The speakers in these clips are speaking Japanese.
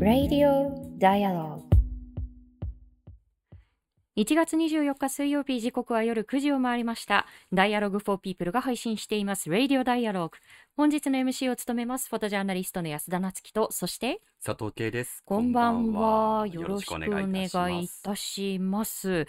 Radio Dialogue 1月24日水曜日時刻は夜9時を回りました。Dialogue for People が配信しています Radio Dialogue。本日の MC を務めますフォトジャーナリストの安田なつきと、そして佐藤圭です。こんばんは。よろしくお願いい。たします。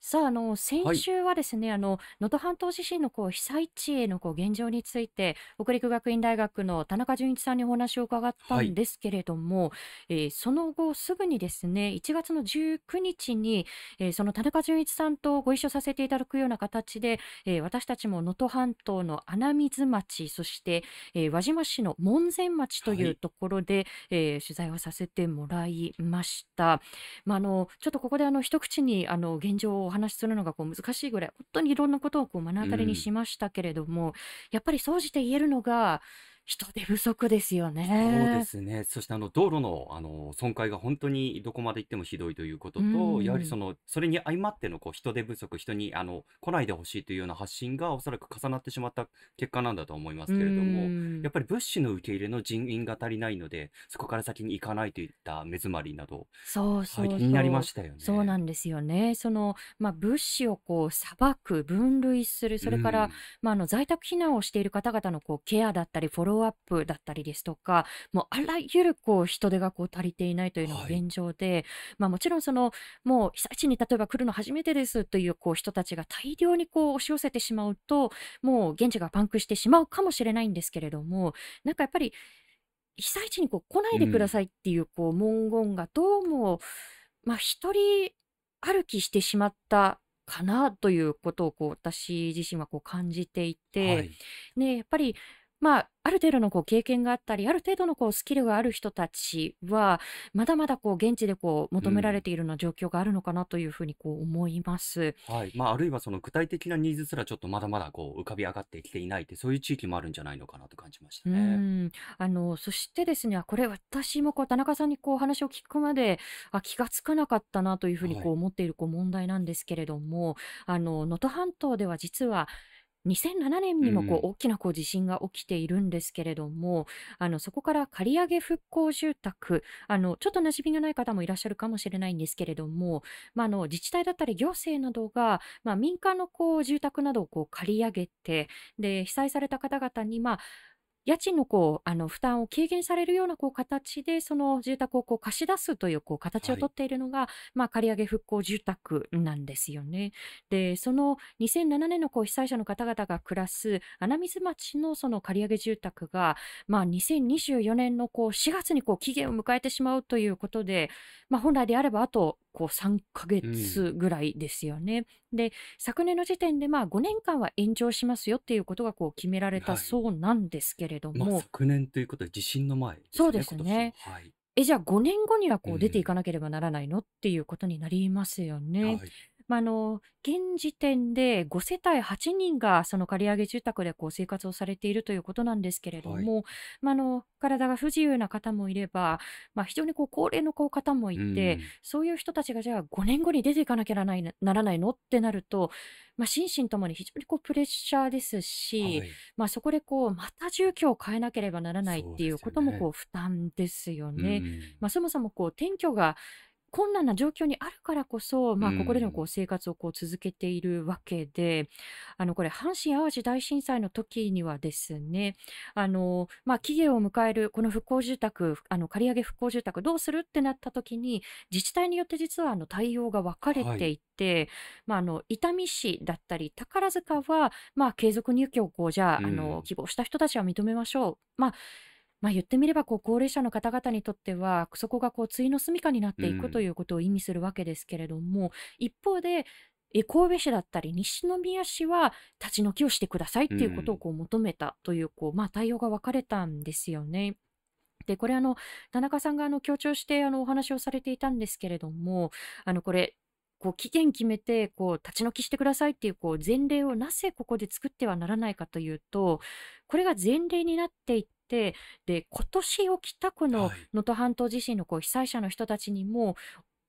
さあ、あの、先週はですね、あの、能登半島地震のこう被災地へのこう現状について、北陸学院大学の田中淳一さんにお話を伺ったんですけれども、えーその後すぐにですね、1月の19日に、えーその田中淳一さんとご一緒させていただくような形で、えー私たちも能登半島の穴水町、そして、えー輪島市の門前町という。ところで、えー取材をさせてもらいました。まあ、あのちょっとここであの一口にあの現状をお話しするのがこう難しいぐらい本当にいろんなことをこう目の当たりにしましたけれども、やっぱり総じて言えるのが人手不足ですよそうでね。すね。そしてあの道路のあの損壊が本当にどこまで行ってもひどいということうと、んやはりそのそれに相まってのこう人手不足、人にあの来ないでほしいというような発信がおそらく重なってしまった結果なんだと思いますけれども、うんやっぱり物資の受け入れの人員が足りないので、そこから先に行かないといった目詰まりなど、はい、そうそうそう気になりましたよね。そうなんですよね。その、まあ、物資をこう、さばく、分類する、それから、うんまあ、あの在宅避難をしている方々のこうケアだったり、フォローアップだったりですとか、もうあらゆるこう人手がこう足りていないというのがはい。現状で、まあ、もちろんその、もう被災地に例えば来るの初めてですというこう人たちが大量にこう押し寄せてしまうと、もう現地がパンクしてしまうかもしれないんですけれども、なんかやっぱり、被災地にこう来ないでくださいっていうこう文言がどうも、まあ一人歩きしてしまったかなということをこう私自身はこう感じていて、はい、ね、やっぱり、まあ、ある程度のこう経験があったり、ある程度のこうスキルがある人たちは、まだまだこう現地でこう求められているような状況があるのかなというふうにこう思います。はい。まあ、あるいはその具体的なニーズすらちょっとまだまだこう浮かび上がってきていないって、そういう地域もあるんじゃないのかなと感じましたうね。ん、あの、そしてですね、あこれ私もこう田中さんにこうお話を聞くまで、あ、気がつかなかったなというふうにはいこう思っているこう問題なんですけれども、あの、能登半島では実は2007年にもこううん。大きなこう地震が起きているんですけれども、あの、そこから借り上げ復興住宅、あの、ちょっと馴染みがない方もいらっしゃるかもしれないんですけれども、まあ、あの、自治体だったり行政などが、まあ、民間のこう住宅などをこう借り上げて、で、被災された方々に、まあ、家賃のこうあの負担を軽減されるようなこう形でその住宅をこう貸し出すというこう形をはいとっているのが、まあ、借り上げ復興住宅なんですよね。でその2007年のこう被災者の方々が暮らす穴水町のその借り上げ住宅が、まあ、2024年のこう4月にこう期限を迎えてしまうということで、まあ、本来であればあとこう3ヶ月ぐらいですよね。で昨年の時点でまあ5年間は延長しますよっていうことがこう決められたはいそうなんですけれども、まあ、昨年ということで地震の前ね、そうですねははい。えじゃあ5年後にはこううん出ていかなければならないのっていうことになりますよね。はい。まあ、あの現時点で5世帯8人がその借り上げ住宅でこう生活をされているということなんですけれども、まあ、あの体が不自由な方もいれば、まあ、非常にこう高齢の方もいて、うん。そういう人たちがじゃあ5年後に出ていかなきゃならないならないのってなると、まあ、心身ともに非常にこうプレッシャーですし、はい。まあ、そこでこうまた住居を変えなければならないっていうこともこう負担ですよね。うん。まあ、そもそもこう転居が困難な状況にあるからこそ、まあ、うんここでのこう生活をこう続けているわけで、あのこれ阪神・淡路大震災の時にはですねあの、まあ、期限を迎えるこの復興住宅あの借り上げ復興住宅どうするってなった時に自治体によって実はあの対応が分かれてい。て、まあ、あの伊丹市だったり宝塚は、まあ、継続入居をこうじゃあ,、あうん。の希望した人たちは認めましょう。まあまあ、言ってみればこう高齢者の方々にとってはそこがこう対の住処になっていくうんということを意味するわけですけれども、一方でえ神戸市だったり西宮市は立ち退きをしてくださいっていうことをこう求めたというこう、まあ、対応が分かれたんですよね。でこれあの田中さんがあの強調してあのお話をされていたんですけれどもあのこれこう期限決めてこう立ち退きしてくださいっていうこう前例をなぜここで作ってはならないかというとこれが前例になっていってで今年起きたこのはい能登半島地震のこう被災者の人たちにも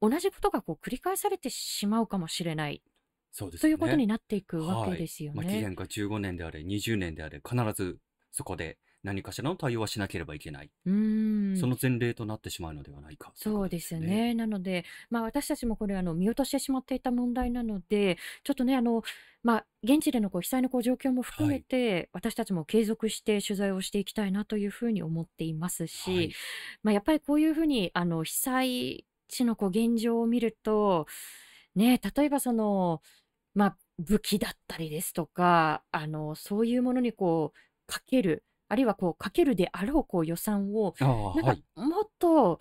同じことがこう繰り返されてしまうかもしれないそうですということね。になっていくわはい。けですよまあ、期ね。限が15年であれ、20年であれ、必ずそこで何かしらの対応はしなければいけない。うーん。その前例となってしまうのではないかそうですよね。なので、まあ、私たちもこれあの見落としてしまっていた問題なので、ちょっとね、あの、まあ、現地でのこう被災のこう状況も含めはい。て、私たちも継続して取材をしていきたいなというふうに思っていますはし、い。まあ、やっぱりこういうふうにあの被災地のこう現状を見ると、ね、例えばその、まあ、武器だったりですとか、あの、そういうものにこうかける、あるいはこうかけるであろうこう予算を、なんかはい。もっと、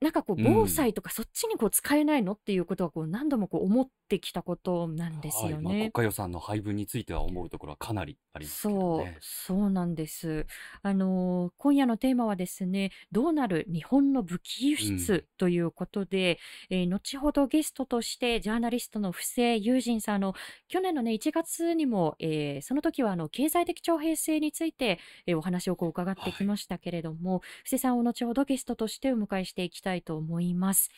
なんかこうう防ん。災とかそっちにこう使えないのっていうことはこう何度もこう思ってきたことなんですはい。まあ、国よね。家予算の配分については思うところはかなりありますけどそう、ね。そうなんです。あのー今夜のテーマはですね、どうなる日本の武器輸うん。出ということで、えー後ほどゲストとしてジャーナリストの布施友人さん、あの、去年のね、1月にも、えーその時はあの、経済的徴兵制について、えーお話をこう伺ってきはい。ましたけれども、布施さんを後ほどゲストとしてお迎えしていきたいと思います。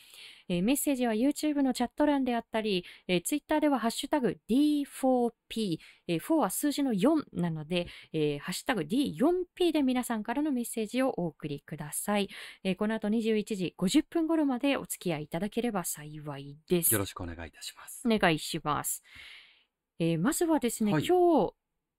えーメッセージは YouTube のチャット欄であったり、えー Twitter ではハッシュタグ D4P、えー4は数字の4なので、えーハッシュタグ D4P で皆さんからのメッセージをお送りください。えーこの後21時50分頃までお付き合いいただければ幸いです。よろしくお願いいたします。お願いします。えーまずはですね、はい。今日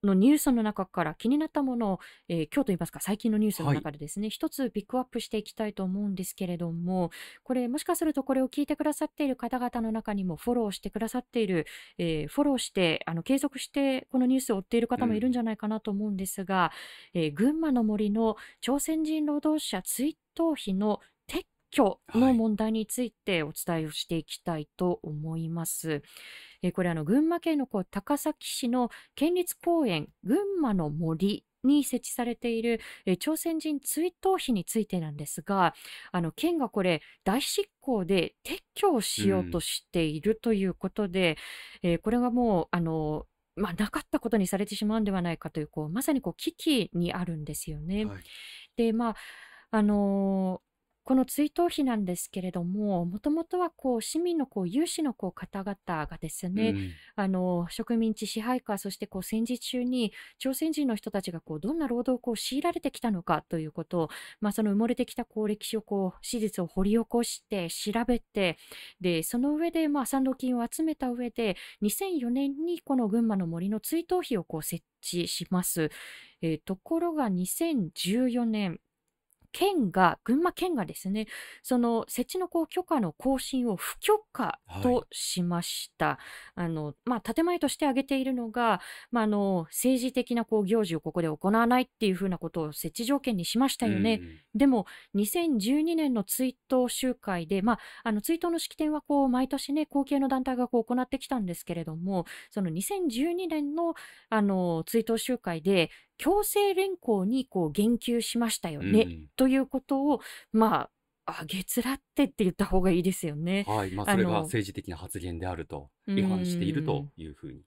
のニュースの中から気になったものを、えー今日といいますか最近のニュースのはい。中でですね、一つピックアップしていきたいと思うんですけれども、これもしかするとこれを聞いてくださっている方々の中にもフォローしてくださっている、えーフォローして、あの継続してこのニュースを追っているう方もいるんん。じゃないかなと思うんですが、えー群馬の森の朝鮮人労働者追悼碑の撤去のはい。問題についてお伝えをしていきたいと思います。えーこれあの群馬県のこう高崎市の県立公園群馬の森に設置されている、えー朝鮮人追悼碑についてなんですがあの県がこれ大執行で撤去をうしようとん。しているということで、えーこれがもうあのまあ、なかったことにされてしまうんではないかというこうまさにこう危機にあるんですよね。はい。でまああのーこの追悼碑なんですけれどももともとはこう市民のこう有志のこう方々がですうねん。あの植民地支配下そしてこう戦時中に朝鮮人の人たちがこうどんな労働を強いられてきたのかということを、まあ、その埋もれてきたこう歴史をこう史実を掘り起こして調べてでその上でまあ賛同金を集めた上で2004年にこの群馬の森の追悼碑をこう設置します。えーところが2014年県が、群馬県がですね、その設置のこう許可の更新を不許可はい。としました。あの、まあ、建前として挙げているのが、まあ、あの、政治的なこう行事をここで行わないっていうふうなことを設置条件にしましたうよね。ん。でも、2012年の追悼集会で、まあ、あの追悼の式典はこう毎年ね、後継の団体がこう行ってきたんですけれども、その2012年のあの追悼集会で、強制連行にこう言及しましたようね、ん。ということを、まあ、あげつらってって言った方がいいですよね。はい。まあ、あそれがの、政治的な発言であると、う違反しているーとん。いうふうに。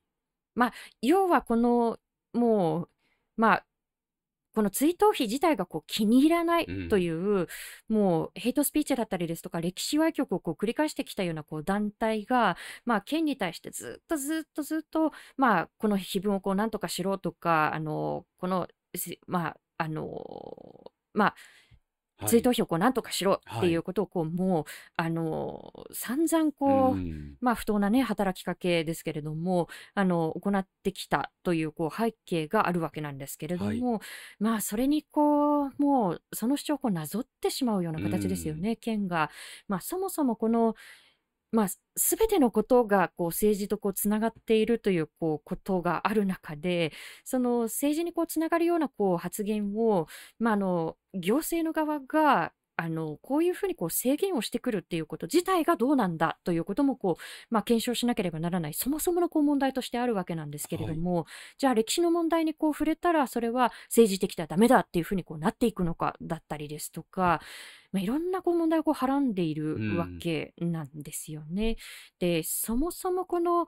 まあ、要はこの、もう、まあ、この追悼碑自体がこう気に入らなういとん。いう、もうヘイトスピーチだったりですとか、歴史歪曲をこう繰り返してきたようなこう団体が、まあ、県に対してずっとずっとずっと、まあ、この碑文をこうなんとかしろとか、あの、この、せまあ、あの、まあ、はい。追悼碑をなんとかしろってはいい。うことをこうもうあの散々うこう、ん。まあ、不当なね働きかけですけれどもあの行ってきたというこう背景があるわけなんですけれどはい。もまあそれにこうもうその主張をなぞってしまうようなう形ですよん。ね県が。まあ、そもそもこのまあ、すべてのことがこう政治とこうつながっているというこうことがある中でその政治にこうつながるようなこう発言を、まあ、あの行政の側があのこういうふうにこう制限をしてくるっていうこと自体がどうなんだということもこう、まあ、検証しなければならないそもそものこう問題としてあるわけなんですけれはい。どもじゃあ歴史の問題にこう触れたらそれは政治的ではダメだっていうふうにこうなっていくのかだったりですとか、まあ、いろんなこう問題をこうはらんでいうるわん。けなんですよね。でそもそもこの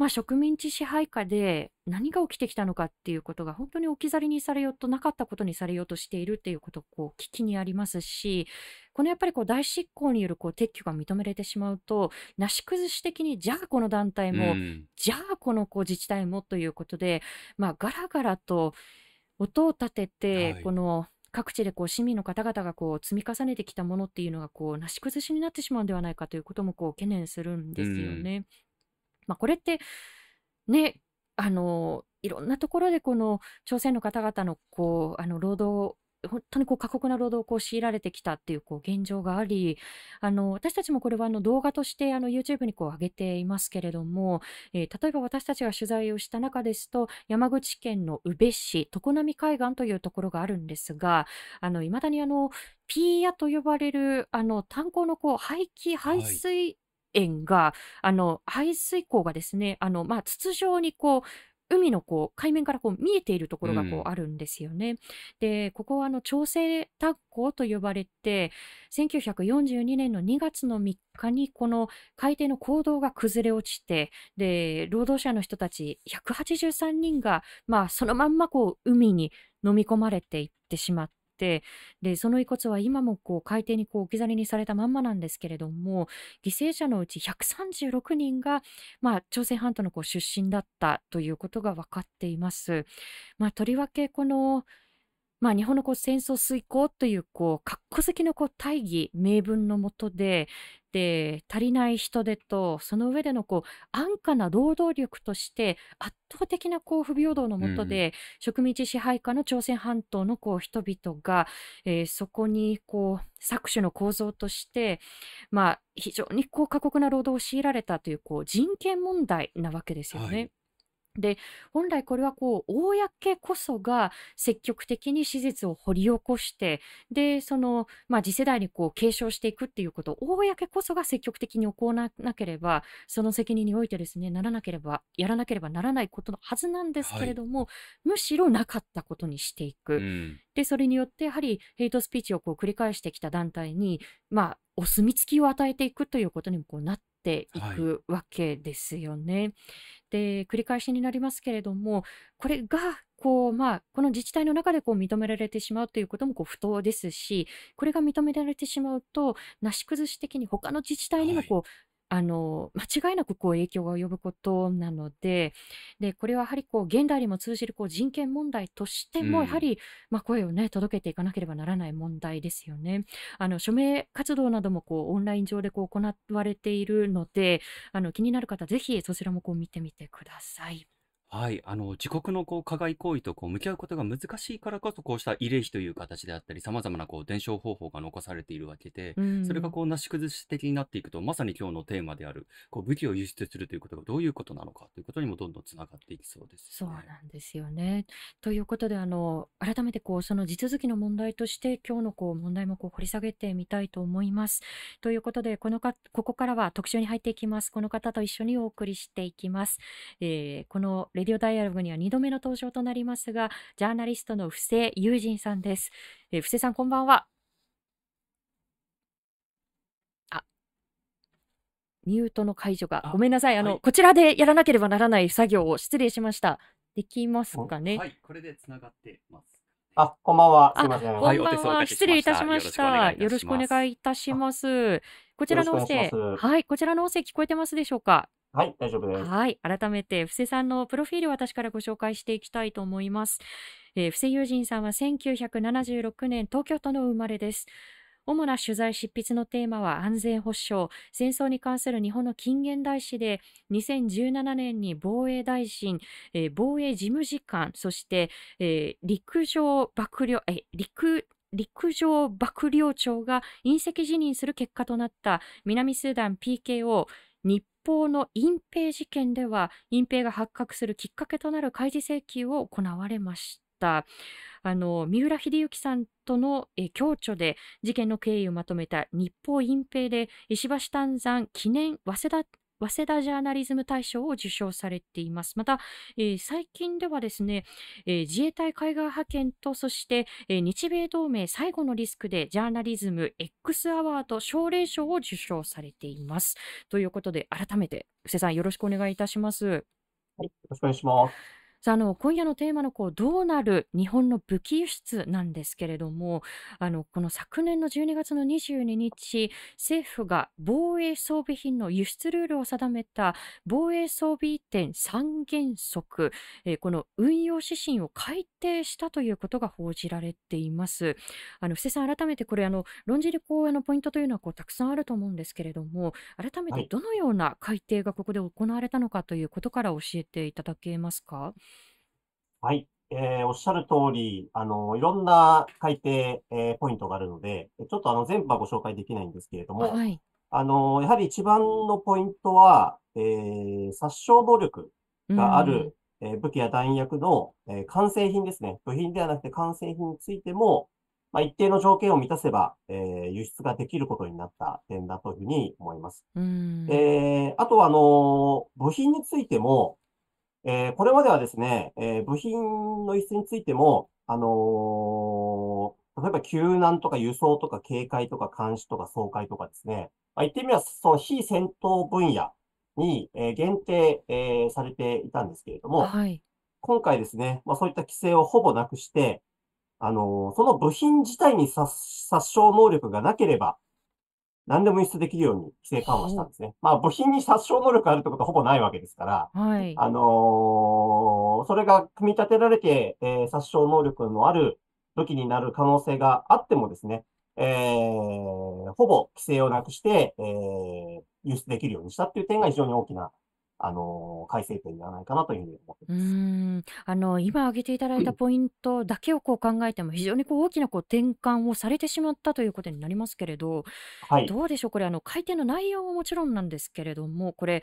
まあ、植民地支配下で何が起きてきたのかっていうことが本当に置き去りにされようとなかったことにされようとしているっていうことこう危機にありますしこのやっぱりこう大執行によるこう撤去が認められてしまうとなし崩し的にじゃあこの団体うもん。じゃあこのこう自治体もということで、まあ、ガラガラと音を立てて、はい。この各地でこう市民の方々がこう積み重ねてきたものっていうのがこうなし崩しになってしまうんではないかということもこう懸念するんうですよん。ね。まあ、これってね、あのいろんなところでこの朝鮮の方々のこうあの労働本当にこう過酷な労働をこう強いられてきたっていうこう現状がありあの私たちもこれはあの動画としてあの YouTube にこう上げていますけれども、えー例えば私たちが取材をした中ですと山口県の宇部市常滑海岸というところがあるんですがいまだにあのピーヤと呼ばれるあの炭鉱のこう排気排はい。水塩があの排水口がですねあの、まあ、筒状にこう海のこう海面からこう見えているとこう。ろがこうんあるんですよね。でここはあの調整炭鉱と呼ばれて1942年の2月の3日にこの海底の坑道が崩れ落ちてで労働者の人たち183人が、まあ、そのまんまこう海に飲み込まれていってしまってでその遺骨は今もこう海底にこう置き去りにされたまんまなんですけれども犠牲者のうち136人が、まあ、朝鮮半島のこう出身だったということが分かっています。まあ、とりわけこのまあ、日本のこう戦争遂行というこう格好好きのこう大義名分のもとでで足りない人手とその上でのこう安価な労働力として圧倒的なこう不平等のうんうん。もとで植民地支配下の朝鮮半島のこう人々が、えーそこにこう搾取の構造として、まあ、非常にこう過酷な労働を強いられたというこう人権問題なわけですよね。はい。で本来これはこう公こそが積極的に史実を掘り起こしてでその、まあ、次世代にこう継承していくっていうことを公こそが積極的に行わなければその責任においてですねならなければやらなければならないことのはずなんですはい。けれどもむしろなかったことにしていうく。ん。でそれによってやはりヘイトスピーチをこう繰り返してきた団体に、まあ、お墨付きを与えていくということにもこうなっていはい。くわけですよね。で繰り返しになりますけれどもこれがこう、まあ、この自治体の中でこう認められてしまうということもこう不当ですしこれが認められてしまうとなし崩し的に他の自治体にはい。もこうあの間違いなくこう影響が及ぶことなのででこれはやはりこう現代にも通じるこう人権問題としてうん。もやはり、まあ、声を、ね、届けていかなければならない問題ですよね。あの署名活動などもこうオンライン上でこう行われているのであの気になる方ぜひそちらもこう見てみてください。はい、あの自国のこう加害行為とこう向き合うことが難しいからこそこうした慰霊碑という形であったりさまざまなこう伝承方法が残されているわけでうそれがんこうなし崩し的になっていくとまさに今日のテーマであるこう武器を輸出するということがどういうことなのかということにもどんどんつながっていきそうですそうよね。なんですよね。ということであの改めてこうその地続きの問題として今日のこう問題もこう掘り下げてみたいと思います。ということでこのかここからは特集に入っていきます。この方と一緒にお送りしていきます。えーこのレディオダイアログには2度目の登場となりますがジャーナリストの布施友人さんです。えー布施さんこんばんは。あミュートの解除が。ごあ、めんなさい。あの、はい。こちらでやらなければならない作業を失礼しました。できますんかね。はい、これでつながってます。あ、こんばんは。すいあ、ません。はい、こんばんは。失。礼いたしまよろしくお願した。いいたよろしくおします。願いいたしあ、ます。こちよらの音声、す。はい、こちらの音声聞こえてますでしょうか？はい、大丈夫です。はい、改めて、布施さんのプロフィールを私からご紹介していきたいと思います。えー布施友人さんは1976年、東京都の生まれです。主な取材執筆のテーマは安全保障、戦争に関する日本の近現代史で、2017年に防衛大臣、えー防衛事務次官、そして、えー陸上幕僚、えー陸陸上幕僚長が隕石辞任する結果となった南スーダン PKO 日報の隠蔽事件では隠蔽が発覚するきっかけとなる開示請求を行われました。あの三浦秀幸さんとの共著で事件の経緯をまとめた日報隠蔽で石橋丹山記念早稲田早稲田ジャーナリズム大賞を受賞されています。また、えー最近ではですね、えー自衛隊海外派遣と、そして、えー日米同盟最後のリスクでジャーナリズム X アワード奨励賞を受賞されています。ということで、改めて、布施さんよろしくお願いいたします。はい。よろしくお願いします。さあ、あの、今夜のテーマのこう、どうなる日本の武器輸出なんですけれども、あの、この昨年の12月の22日、政府が防衛装備品の輸出ルールを定めた防衛装備移転三原則、えーこの運用指針を改定したということが報じられています。あの、布施さん、改めてこれ、あの、論じる講演のポイントというのはこう、たくさんあると思うんですけれども、改めはい。てどのような改定がここで行われたのかということから教えていただけますか？はい。えーおっしゃる通り、あの、いろんな改定、えーポイントがあるので、ちょっとあの、全部はご紹介できないんですけれども、はい。あの、やはり一番のポイントは、えー殺傷能力うがあん。る、えー武器や弾薬の、えー完成品ですね。部品ではなくて完成品についても、まあ、一定の条件を満たせば、えー輸出ができることになった点だというふうに思います。うん。えーあとは、あの、部品についても、えーこれまではですね、えー部品の輸出についても、あのー例えば救難とか輸送とか警戒とか監視とか掃海とかですね、まあ、言ってみれば、そう、非戦闘分野に、えー限定、えーされていたんですけれども、はい。今回ですね、まあ、そういった規制をほぼなくして、あのーその部品自体に殺殺傷能力がなければ、何でも輸出できるように規制緩和したんですね。まあ、部品に殺傷能力があるってことはほぼないわけですから、はい。あのーそれが組み立てられて、えー殺傷能力のある武器になる可能性があってもですね、えーほぼ規制をなくして、えー輸出できるようにしたっていう点が非常に大きな、あのー改正点ではないかなというふうに思ってます。ーん。あの、今挙げていただいたポイントだけをこう考えても、非常にこう大きなこう転換をされてしまったということになりますけれど、はい。どうでしょう？これ、あの、改定の内容ももちろんなんですけれども、これ、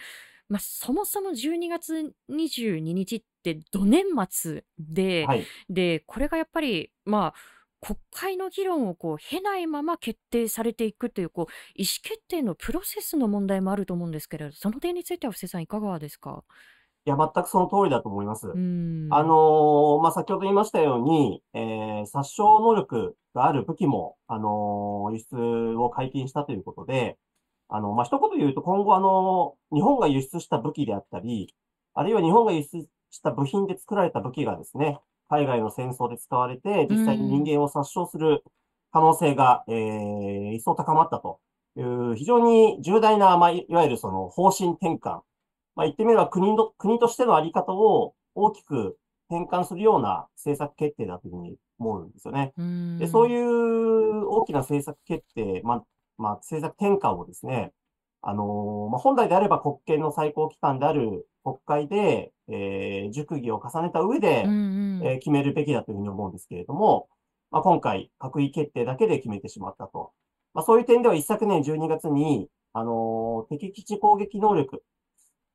まあ、そもそも12月22日って土年末で、はい。で、これがやっぱり、まあ、国会の議論をこう経ないまま決定されていくというこう意思決定のプロセスの問題もあると思うんですけれど、その点については布施さんいかがですか？いや、全くその通りだと思います。あん。のーまあ、先ほど言いましたように、えー殺傷能力がある武器も、あのー輸出を解禁したということで、あの、まあ、一言言うと今後あの日本が輸出した武器であったり、あるいは日本が輸出した部品で作られた武器がですね、海外の戦争で使われて、実際に人間を殺傷する可能性が、えー一層高まったという、非常に重大な、まあ、いいわゆるその方針転換、まあ、言ってみれば国の、国としてのあり方を大きく転換するような政策決定だというふうに思うんですよね。で、そういん。う大きな政策決定、まあ、まあ、政策転換をですね、あのーまあ、本来であれば国権の最高機関である国会で、えー熟議を重ねた上うで、んうん。えー決めるべきだというふうに思うんですけれども、まあ、今回、閣議決定だけで決めてしまったと。まあ、そういう点では一昨年12月に、あのー敵基地攻撃能力、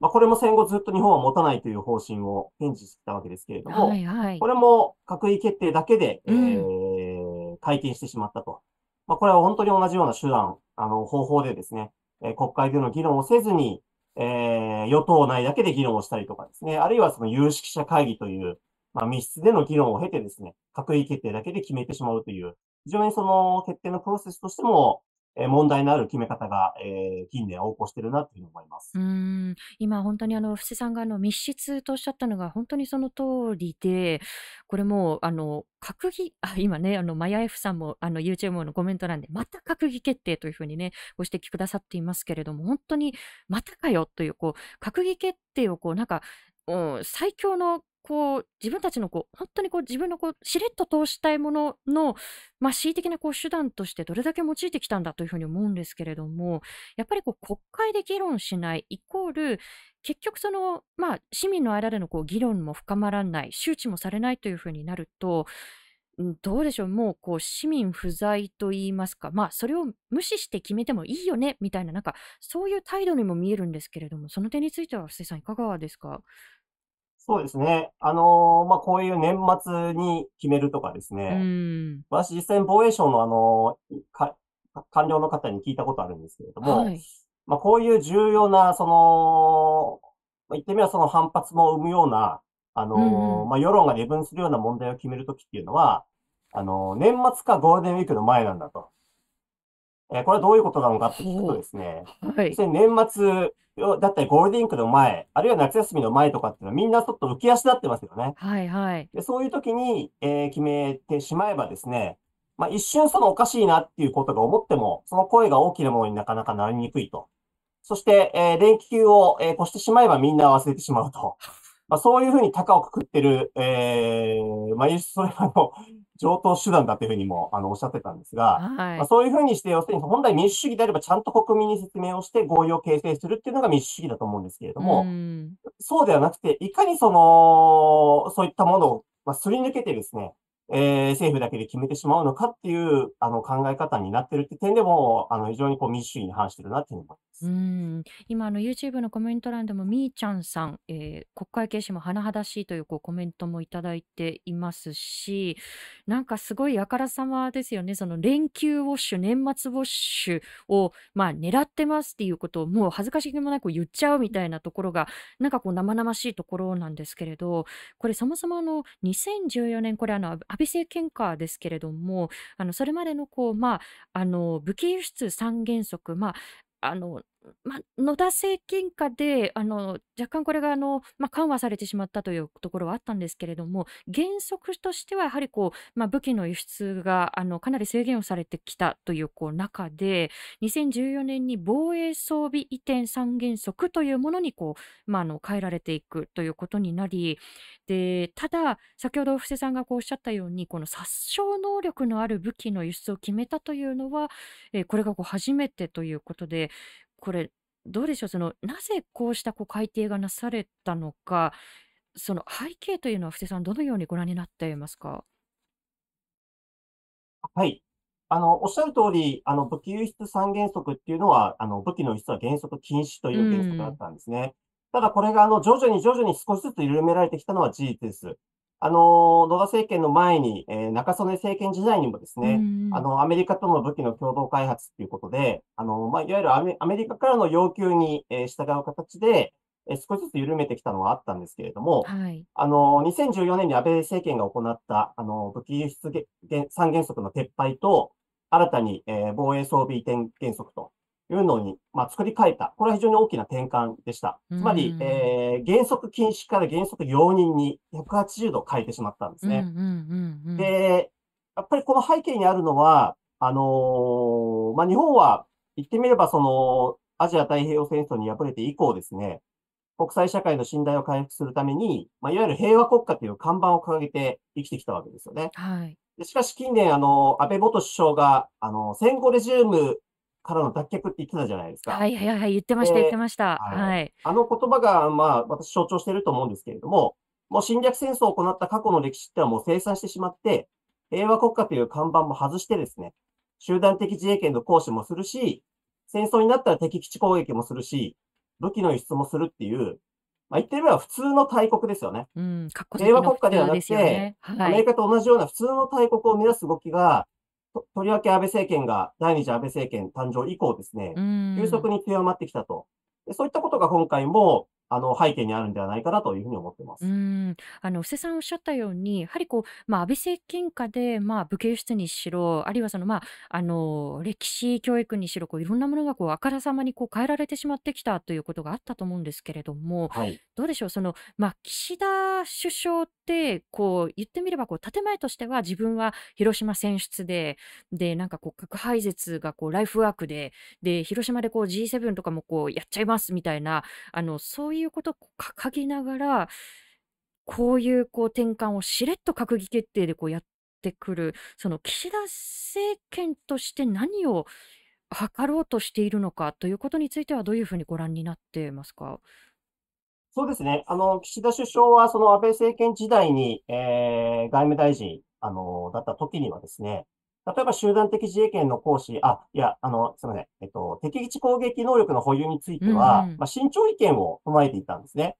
まあ、これも戦後ずっと日本は持たないという方針を堅持してきたわけですけれども、はいはいこ。れも閣議決定だけで、えうん。ー改定してしまったと。まあ、これは本当に同じような手段、あの、方法でですね、えー国会での議論をせずに、えー与党内だけで議論をしたりとかですね、あるいはその有識者会議という、まあ、密室での議論を経てですね、閣議決定だけで決めてしまうという、非常にその決定のプロセスとしても、え問題のある決め方が、えー近年横行してるなというふうに思います。うん、今本当にあの布施さんがあの密室とおっしゃったのが本当にその通りで、これもあの閣議、あ、今ね、あのマヤ F さんもあの YouTube のコメント欄でまた閣議決定というふうにね、ご指摘くださっていますけれども、本当にまたかよという、こう、閣議決定をこうなんか、うん、最強のこう自分たちのこう本当にこう自分のこうしれっと通したいものの、まあ、恣意的なこう手段としてどれだけ用いてきたんだというふうに思うんですけれども、やっぱりこう国会で議論しないイコール、結局その、まあ、市民の間でのこう議論も深まらない、周知もされないというふうになると、どうでしょう、もうこう市民不在と言いますか、まあ、それを無視して決めてもいいよねみたいな、なんかそういう態度にも見えるんですけれども、その点については、布施さん、いかがですか？そうですね。あのーまあ、こういう年末に決めるとかですうね。ーん。私実際に防衛省のあの、か、官僚の方に聞いたことあるんですけれども、はい。まあ、こういう重要な、その、まあ、言ってみればその反発も生むような、あのうんうんまあ、世論が二分するような問題を決めるときっていうのは、あの年末かゴールデンウィークの前なんだと。えーこれはどういうことなのかって聞くとですね、はい年末だったりゴールデンウィークの前、あるいは夏休みの前とかっていうのはみんなちょっと浮き足立ってますよね。はいはい。で、そういう時に、えー決めてしまえばですね、まあ、一瞬そのおかしいなっていうことが思っても、その声が大きなものになかなかなりにくいと。そして、えー連休を、えー越してしまえばみんな忘れてしまうと。まあ、そういうふうに高をくくってる、えー、まあ、それはあの、上等手段だというふうにも、あの、おっしゃってたんですが、はいまあ、。そういうふうにして、要するに本来民主主義であればちゃんと国民に説明をして合意を形成するっていうのが民主主義だと思うんですけれども、うんそうではなくて、いかにその、そういったものを、まあ、すり抜けてですね、えー政府だけで決めてしまうのかっていう、あの、考え方になってるって点でも、あの、非常にこう民主主義に反してるなっていうふうに思います。うん、今あの YouTube のコメント欄でもみーちゃんさん、えー国会軽視も甚だしいというこうコメントもいただいていますしなんかすごいあからさまですよねその連休ウォッシュ年末ウォッシュをまあ狙ってますっていうことをもう恥ずかしげもなく言っちゃうみたいなところがなんかこう生々しいところなんですけれどこれそもそもあの2014年これあの安倍政権下ですけれどもあのそれまでのこうまああの武器輸出三原則まああのま、野田政権下であの若干これがあの、ま、緩和されてしまったというところはあったんですけれども原則としてはやはりこう、ま、武器の輸出があのかなり制限をされてきたというこう中で2014年に防衛装備移転三原則というものにこう、ま、あの変えられていくということになりでただ先ほど布施さんがこうおっしゃったようにこの殺傷能力のある武器の輸出を決めたというのは、えーこれがこう初めてということでこれどうでしょうそのなぜこうしたこう改定がなされたのかその背景というのは布施さんどのようにご覧になっていますか？はい。あの、おっしゃる通り、あの、武器輸出三原則っていうのは、あの、武器の輸出は原則禁止という原則だったんですね。ただ、これが、あの、徐々に徐々に少しずつ緩められてきたのは事実です。あの、野田政権の前に、えー中曽根政権時代にもですね、あの、アメリカとの武器の共同開発っていうことで、あの、まあ、いわゆるアメアメリカからの要求に、えー従う形で、えー少しずつ緩めてきたのはあったんですけれども、はい。あの、2014年に安倍政権が行った、あの、武器輸出三原則の撤廃と、新たに、えー防衛装備移転原則というのに、まあ、作り変えた。これは非常に大きな転換でした。つまりう、んえー原則禁止から原則容認に180度変えてしまったんですね。うんうんうんうん。で、やっぱりこの背景にあるのは、あのーまあ、日本は言ってみればその、アジア太平洋戦争に敗れて以降ですね、国際社会の信頼を回復するために、まあ、いわゆる平和国家という看板を掲げて生きてきたわけですよね。はい。でしかし近年、あの、安倍元首相が、あの、戦後レジウムからの脱却って言ってたじゃないですか。はいはいはい、言ってました、で言ってました。はいはい。あの言葉が、まあ、私象徴していると思うんですけれども、もう侵略戦争を行った過去の歴史ってのはもう清算してしまって、平和国家という看板も外してですね、集団的自衛権の行使もするし、戦争になったら敵基地攻撃もするし、武器の輸出もするっていう、まあ、言ってみれば普通の大国ですよね。うん、かっこ平和国家ではなくてはい。メリカと同じような普通の大国を目指す動きが、ととりわけ安倍政権が、第二次安倍政権誕生以降ですね、うん急速に強まってきたと。でそういったことが今回も、あの、背景にあるんではないかなというふうに思っています。うん、あの布施さんおっしゃったように、やはりこう、まあ、安倍政権下で、まあ、武器輸出にしろ、あるいはその、まあ、あの歴史教育にしろこう、いろんなものがこうあからさまにこう変えられてしまってきたということがあったと思うんですけれども、はい。どうでしょう、その、まあ、岸田首相って、こう、言ってみれば、こう、建前としては自分は広島選出で、で、なんかこう、核廃絶がこう、ライフワークで、で、広島でこう、G7 とかもこう、やっちゃいますみたいな、あの、そういういうことを掲げながら、こういうこう、転換をしれっと閣議決定でこう、やってくる、その岸田政権として何を図ろうとしているのかということについては、どういうふうにご覧になってますか？そうですね。あの、岸田首相は、その安倍政権時代に、えー、外務大臣、あの、だった時にはですね、例えば集団的自衛権の行使、あ、いや、あの、すみません。えっと、敵基地攻撃能力の保有については、うんうんまあ、慎重意見を唱えていたんですね。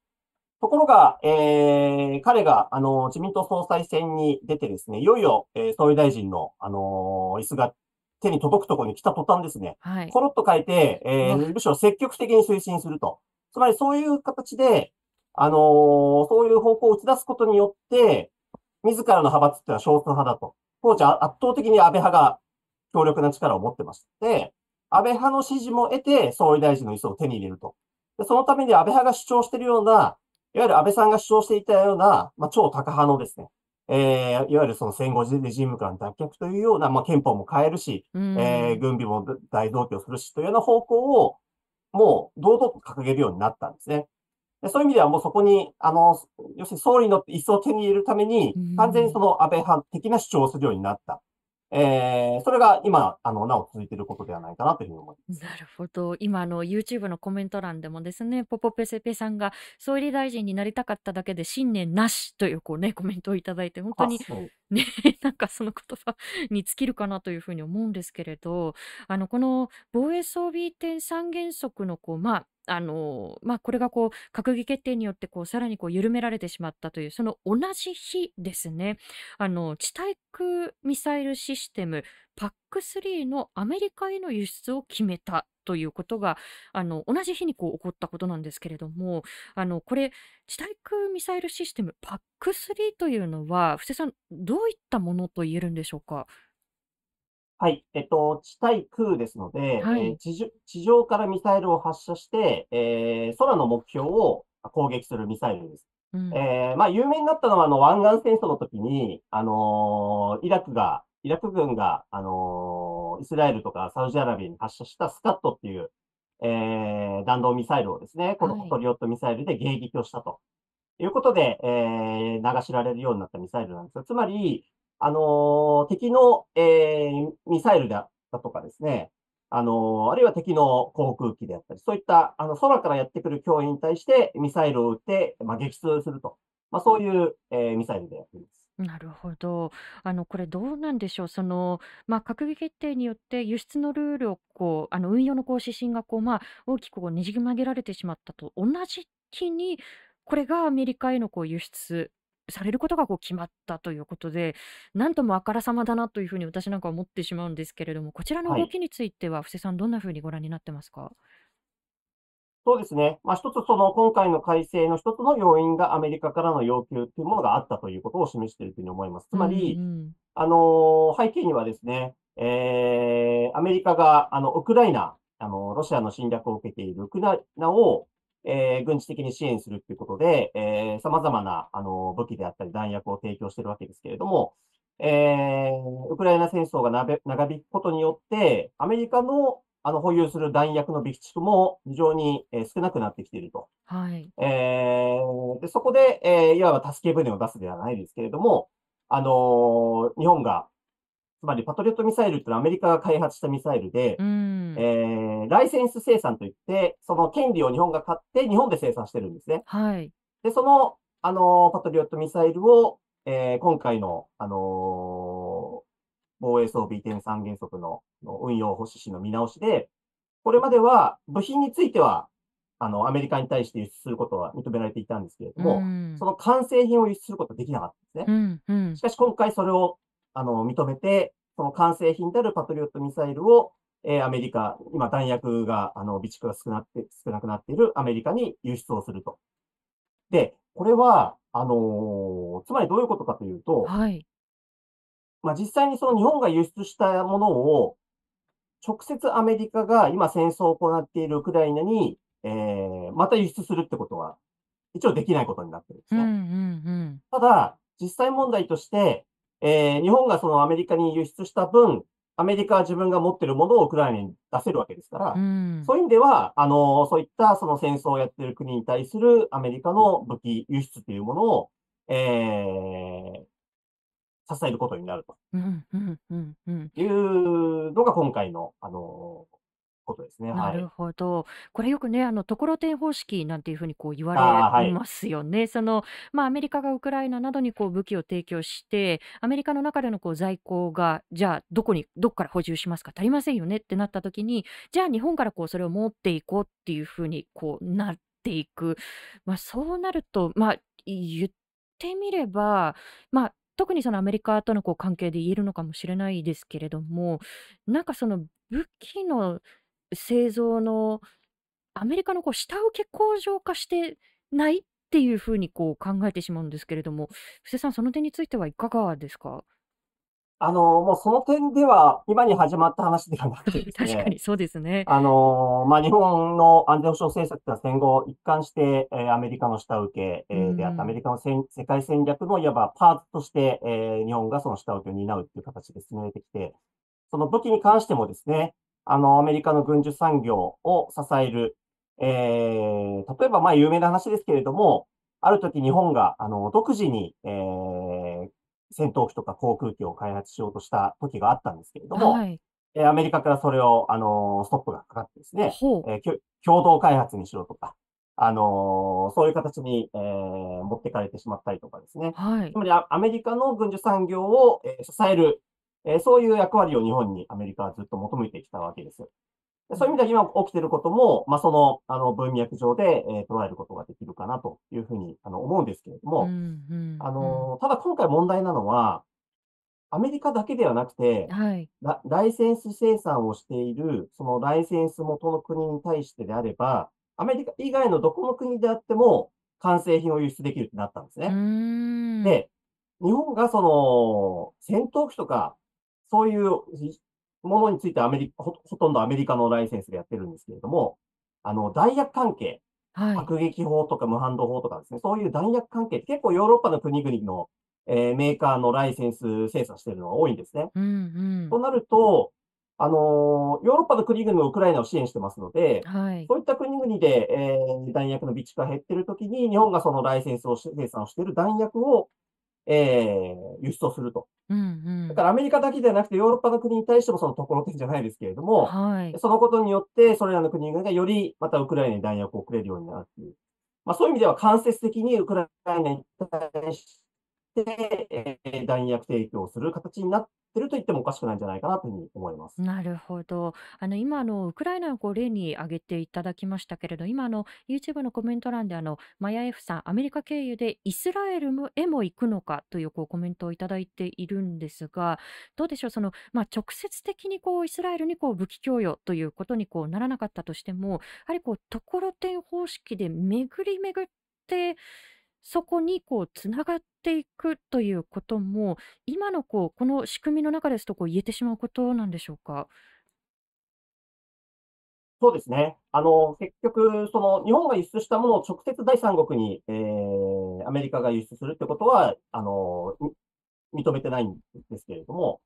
ところが、えー、彼が、あの、自民党総裁選に出てですね、いよいよ、えー、総理大臣の、あの、椅子が手に届くところに来た途端ですね、はい。コロッと変えて、えうわーむしろ積極的に推進すると。つまりそういう形で、あのーそういう方向を打ち出すことによって、自らの派閥っていうのは少数派だと。当時は圧倒的に安倍派が強力な力を持ってました。で、安倍派の支持も得て、総理大臣の椅子を手に入れると。でそのために安倍派が主張しているような、いわゆる安倍さんが主張していたような、まあ、超タカ派のですね、えーいわゆるその戦後レジームからの脱却というような、まあ、憲法も変えるし、うんえー軍備も大増強するしというような方向を、もう堂々と掲げるようになったんですね。でそういう意味ではもうそこに、あの、要するに総理の椅子を手に入れるためにうん、完全にその安倍派的な主張をするようになった。えーそれが今、あの、なお続いていることではないかなというふうに思います。なるほど。今、あの、YouTube のコメント欄でもですね、ポポペセペさんが総理大臣になりたかっただけで信念なしというこうね、コメントをいただいて、本当にね、なんかその言葉に尽きるかなというふうに思うんですけれど、あの、この防衛装備移転三原則のこう、まあ、あの、まあ、これがこう、閣議決定によってこう、さらにこう、緩められてしまったという、その同じ日ですね、あの、地対空ミサイルシステム、PAC3 のアメリカへの輸出を決めたということが、あの、同じ日にこう起こったことなんですけれども、あの、これ、地対空ミサイルシステム PAC3 というのは、布施さん、どういったものと言えるんでしょうか？はい。えっと、地対空ですので、はいえー地上地上からミサイルを発射して、えー空の目標を攻撃するミサイルです。うんえーまあ、有名になったのは、あの、湾岸戦争の時に、あのーイラクが、イラク軍が、あのーイスラエルとかサウジアラビアに発射したスカットっていう、えー弾道ミサイルをですね、このはいパトリオットミサイルで迎撃をしたと。いうことで、えー流しられるようになったミサイルなんですが、つまり、あの敵の、えーミサイルだだとかですね、あのーあるいは敵の航空機であったり、そういった、あの、空からやってくる脅威に対してミサイルを撃って、まあ、撃墜すると。まあ、そういう、えーミサイルでやっています。なるほど。あの、これどうなんでしょう？その、まあ、閣議決定によって輸出のルールをこう、あの、運用のこう指針がこう、まあ、大きくこうねじ曲げられてしまったと同じ日に、これがアメリカへのこう輸出されることがこう決まったということで、なんともあからさまだなというふうに私なんかは思ってしまうんですけれども、こちらのはい動きについては、布施さん、どんなふうにご覧になってますか？そうですね。まあ、一つその今回の改正の一つの要因がアメリカからの要求というものがあったということを示しているというふうに思います。つまり、うんうんあの背景にはですね、えー、アメリカが、あの、ウクライナ、あの、ロシアの侵略を受けているウクライナを、えー、軍事的に支援するということで、えー、様々な、あの、武器であったり弾薬を提供しているわけですけれども、えー、ウクライナ戦争がなべ長引くことによって、アメリカの、あの、保有する弾薬の備蓄も非常に、えー少なくなってきていると。はい。えーで、そこで、えーいわば助け舟を出すではないですけれども、あのー日本が、つまりパトリオットミサイルっていうのはアメリカが開発したミサイルで、うん。えーライセンス生産といって、その権利を日本が買って日本で生産してるんですね。はい。で、その、あのーパトリオットミサイルを、えー今回の、あのー防衛装備移転三原則のの運用指針の見直しで、これまでは部品については、あの、アメリカに対して輸出することは認められていたんですけれども、うんその完成品を輸出することはできなかったんですうね。ん。うんし。かし今回それを、あの、認めて、その完成品であるパトリオットミサイルを、えーアメリカ、今弾薬が、あの、備蓄が少なって、少なくなっているアメリカに輸出をすると。で、これは、あのーつまりどういうことかというと、はい。まあ、実際にその日本が輸出したものを、直接アメリカが今戦争を行っているウクライナに、えーまた輸出するってことは、一応できないことになってるんですうん。うね。ん。ただ、実際問題として、えー日本がそのアメリカに輸出した分、アメリカは自分が持っているものをウクライナに出せるわけですから、うん。うん。そういう意味では、あの、そういったその戦争をやっている国に対するアメリカの武器輸出というものを、えー支えることになるとうん。うん。うん。うん。いうのが今回の、あの、ことですね。は。ないるほど。これよくね、あの、ところてん方式なんていうふうにこう言わあーはいれますよね。その、まあ、アメリカがウクライナなどにこう武器を提供して、アメリカの中でのこう在庫が、じゃあ、どこに、どこから補充しますか足りませんよねってなった時に、じゃあ、日本からこう、それを持っていこうっていうふうにこう、なっていく。まあ、そうなると、まあ、言ってみれば、まあ、特にそのアメリカとのこう関係で言えるのかもしれないですけれども、なんかその武器の製造のアメリカのこう下請け工場化してないっていうふうにこう考えてしまうんですけれども、布施さん、その点についてはいかがですか？あの、もうその点では、今に始まった話ではなくてね、確かにそうですね。あの、まあ、日本の安全保障政策は戦後一貫して、えーアメリカの下請け、えーであったアメリカの戦世界戦略のいわばパーツとして、えー日本がその下請けを担うっていう形で進めてきて、その武器に関してもですね、あの、アメリカの軍需産業を支える、えー例えば、まあ、有名な話ですけれども、ある時日本が、あの、独自に、えー戦闘機とか航空機を開発しようとした時があったんですけれども、はい。えーアメリカからそれを、あのーストップがかかってですね。えー共同開発にしろとか、あのーそういう形に、えー持ってかれてしまったりとかですね。はいつ。まりアアメリカの軍需産業を、えー支える、えーそういう役割を日本にアメリカはずっと求めてきたわけです。でそういう意味では今起きていることも、まあ、その、あの、文脈上で、えー捉えることができるかなというふうに、あの、思うんですけれども、うんうんあのーただ今回問題なのは、アメリカだけではなくてうん、はい。ラライセンス生産をしている、そのライセンス元の国に対してであれば、アメリカ以外のどこの国であっても、完成品を輸出できるってなったんですね。ん。で、日本がその、戦闘機とか、そういうものについてアメリカ、ほほとんどアメリカのライセンスでやってるんですけれども、あの、弾薬関係、はい。迫撃砲とか無反動砲とかですね、そういう弾薬関係って結構ヨーロッパの国々の、えーメーカーのライセンス生産してるのが多いんですね。うんとなると、あのーヨーロッパの国々もウクライナを支援してますのでうん。、はい。そういった国々で、えー弾薬の備蓄が減っているときに、日本がそのライセンスをし生産をしている弾薬を、えー輸出をすると。うんうん。だからアメリカだけではなくて、ヨーロッパの国に対してもそのところてんじゃないですけれども、はい。そのことによって、それらの国々がよりまたウクライナに弾薬を送れるようになるっていう。まあそういう意味では間接的にウクライナに対して、え弾薬提供する形になってると言ってもおかしくないんじゃないかなというふうに思います。なるほど。あの今のウクライナをこう例に挙げていただきましたけれど、今の YouTube のコメント欄であのマヤ F さん、アメリカ経由でイスラエルへも行くのかというこうコメントをいただいているんですが、どうでしょう、そのまあ直接的にこうイスラエルにこう武器供与ということにこうならなかったとしても、やはりこうところてん方式で巡り巡ってそこにこうつながっていくということも、今のこうこの仕組みの中ですとこう言えてしまうことなんでしょうか？そうですね。あの、結局、その、日本が輸出したものを直接第三国に、えー、アメリカが輸出するってことは、あの、認めてないんですけれども、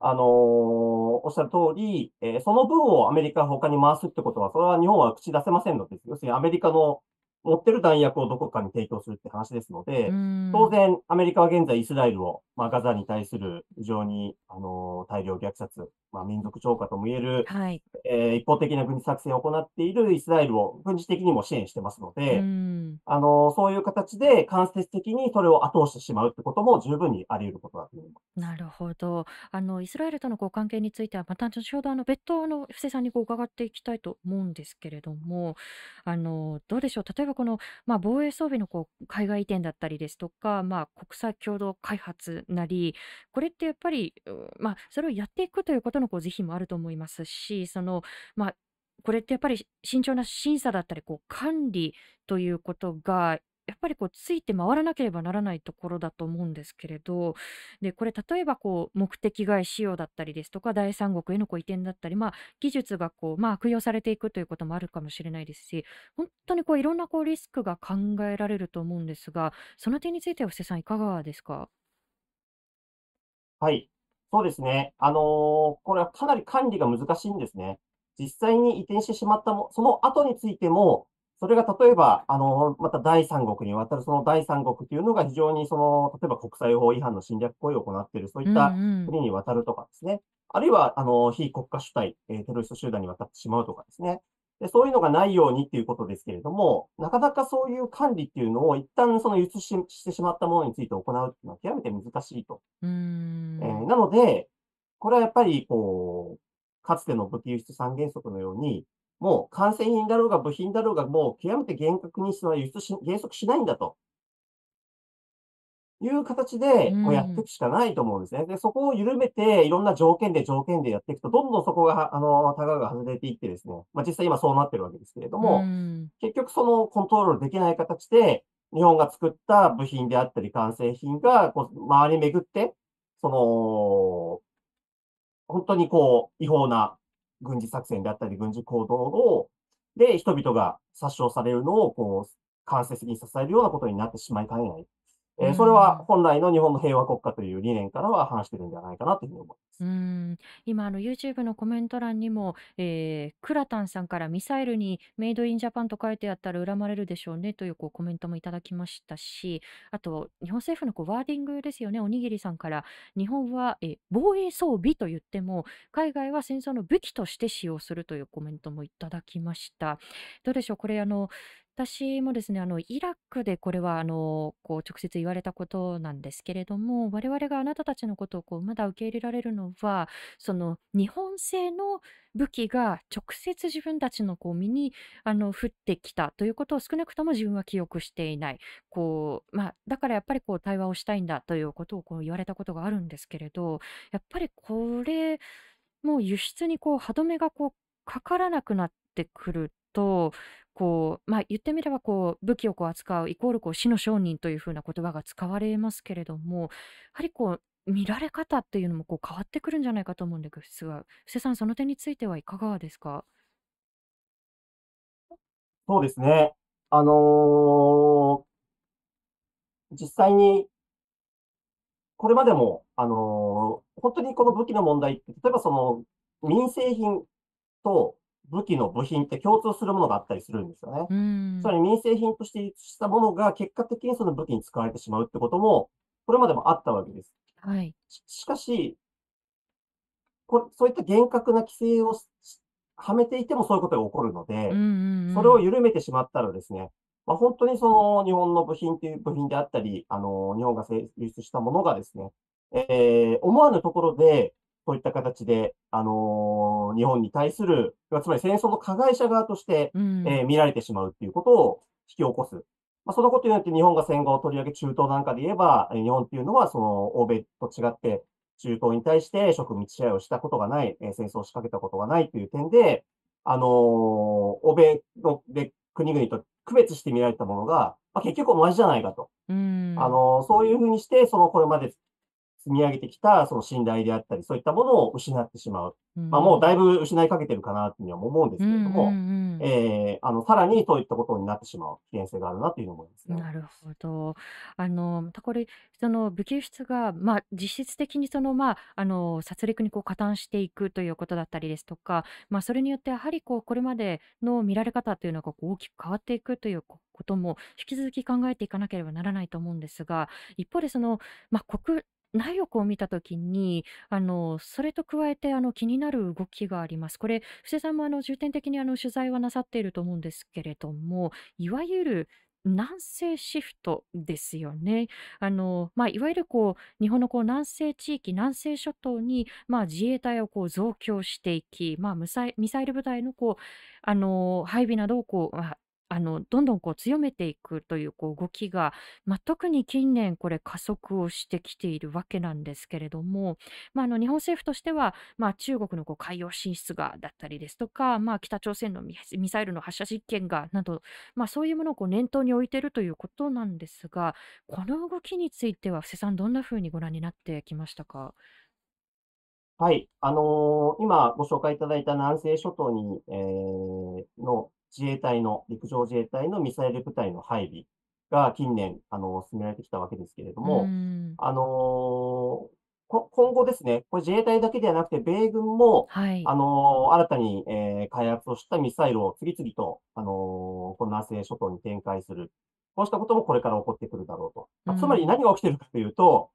あのおっしゃる通り、えーその分をアメリカ他に回すってことは、それは日本は口出せませんので、要するにアメリカの持ってる弾薬をどこかに提供するって話ですので、当然、アメリカは現在イスラエルを、まあ、ガザに対する非常に、あの大量虐殺、まあ、民族超過とも言える、はい。えー一方的な軍事作戦を行っているイスラエルを軍事的にも支援してますので、うんあのそういう形で間接的にそれを後押してしまうってことも十分にあり得ることだと思います。なるほど。あのイスラエルとのこう関係については、また後ほどあの別途あの布施さんにこう伺っていきたいと思うんですけれども、あのどうでしょう、例えばこの、まあ、防衛装備のこう海外移転だったりですとか、まあ、国際共同開発なり、これってやっぱり、うまあ、それをやっていくということのこう是非もあると思いますし、そのまあ、これってやっぱり慎重な審査だったりこう管理ということがやっぱりこうついて回らなければならないところだと思うんですけれどでこれ例えばこう目的外使用だったりですとか第三国へのこう移転だったり、まあ、技術がこう、まあ、悪用されていくということもあるかもしれないですし本当にこういろんなこうリスクが考えられると思うんですがその点については布施さんいかがですか？はい。そうですね。あのーこれはかなり管理が難しいんですね。実際に移転してしまったも、その後についても、それが例えば、あのーまた第三国に渡るその第三国というのが非常にその、例えば国際法違反の侵略行為を行っている、そういったうんうん国に渡るとかですね。あるいは、あの、非国家主体、えーテロリスト集団に渡ってしまうとかですね。で、そういうのがないようにっていうことですけれども、なかなかそういう管理っていうのを一旦その輸出ししてしまったものについて行うっていうのは極めて難しいと。うえーなので、これはやっぱり、こう、かつての武器輸出三原則のように、もう完成品だろうが部品だろうが、もう極めて厳格にそれは輸出し、原則しないんだと。いう形で、こうやっていくしかないと思うんですね。で、そこを緩めて、いろんな条件で条件でやっていくと、どんどんそこが、あの、タガが外れていってですね、まあ実際今そうなってるわけですけれども、結局そのコントロールできない形で、日本が作った部品であったり完成品が、こう、周り巡って、その、本当にこう、違法な軍事作戦であったり、軍事行動を、で、人々が殺傷されるのを、こう、間接的に支えるようなことになってしまいかねない。えー、それは本来の日本の平和国家という理念からは話してるんではないかなというふうに思います。うん。今あの YouTube のコメント欄にも、えー、クラタンさんからミサイルにメイドインジャパンと書いてあったら恨まれるでしょうねというこうコメントもいただきましたしあと日本政府のこうワーディングですよねおにぎりさんから。日本は、えー、防衛装備と言っても海外は戦争の武器として使用するというコメントもいただきました。どうでしょうこれあの私もですね、あの、イラクでこれは、あの、こう、直接言われたことなんですけれども、我々があなたたちのことをこう、まだ受け入れられるのは、その、日本製の武器が直接自分たちのこう身にあの降ってきたということを少なくとも自分は記憶していない。こう、まあ、だからやっぱりこう対話をしたいんだということをこう言われたことがあるんですけれど、やっぱりこれ、もう輸出にこう歯止めがこうかからなくなってくると、こう、まあ、言ってみればこう武器をこう扱うイコールこう死の商人というふうな言葉が使われますけれども、やはりこう見られ方っていうのもこう変わってくるんじゃないかと思うんですが、布施さん、その点についてはいかがですか？そうですね。あのー、実際に、これまでも、あのー、本当にこの武器の問題って、例えばその民生品と武器の部品って共通するものがあったりするんですよね。つまり民生品としてしたものが結果的にその武器に使われてしまうってことも、これまでもあったわけです。はい。ししかし、こそういった厳格な規制をはめていてもそういうことが起こるので、それを緩めてしまったらですね、まあ、本当にその日本の部品という部品であったり、あの、日本が輸出したものがですね、えー、思わぬところで、そういった形で、あのー、日本に対する、つまり戦争の加害者側として、うん、えー、見られてしまうっていうことを引き起こす。まあ、そのことによって日本が戦後を取り上げ中東なんかで言えば、日本っていうのはその欧米と違って中東に対して植民地支配をしたことがない、えー、戦争を仕掛けたことがないという点で、あのー、欧米ので国々と区別して見られたものが、まあ、結局同じじゃないかと。うん、あのー、そういうふうにして、そのこれまで積み上げてきたその信頼であったり、そういったものを失ってしまう。うん、まあ、もうだいぶ失いかけてるかなというには思うんですけれども、えあの、さらにそういったことになってしまう危険性があるなというふうに思いますね。なるほど。あの、またこれ、その武器輸出が、まあ、実質的にその、まあ、あの、殺戮にこう加担していくということだったりですとか、まあ、それによってやはりこう、これまでの見られ方というのがこう大きく変わっていくということも引き続き考えていかなければならないと思うんですが、一方でその、まあ、国内力を見たときに、あの、それと加えて、あの、気になる動きがあります。これ、布施さんも、あの、重点的に、あの、取材はなさっていると思うんですけれども、いわゆる南西シフトですよね。あの、まあ、いわゆるこう、日本のこう南西地域、南西諸島に、まあ、自衛隊をこう増強していき、まあ、ミサイル部隊のこう、あの、配備などをこう、まああの、どんどんこう強めていくというこう動きが、まあ、特に近年これ加速をしてきているわけなんですけれども、まあ、あの日本政府としては、まあ、中国のこう海洋進出がだったりですとか、まあ、北朝鮮のミサイルの発射実験がなど、まあ、そういうものをこう念頭に置いているということなんですが、この動きについては布施さん、どんなふうにご覧になってきましたか？はい。あの、今ご紹介いただいた南西諸島に、えー、の自衛隊の、陸上自衛隊のミサイル部隊の配備が近年、あの、進められてきたわけですけれども、あのー今後ですね、これ自衛隊だけではなくて、米軍も、はい、あの、新たに、えー、開発をしたミサイルを次々と、あのこの南西諸島に展開する。こうしたこともこれから起こってくるだろうと。まあ、つまり何が起きてるかというと、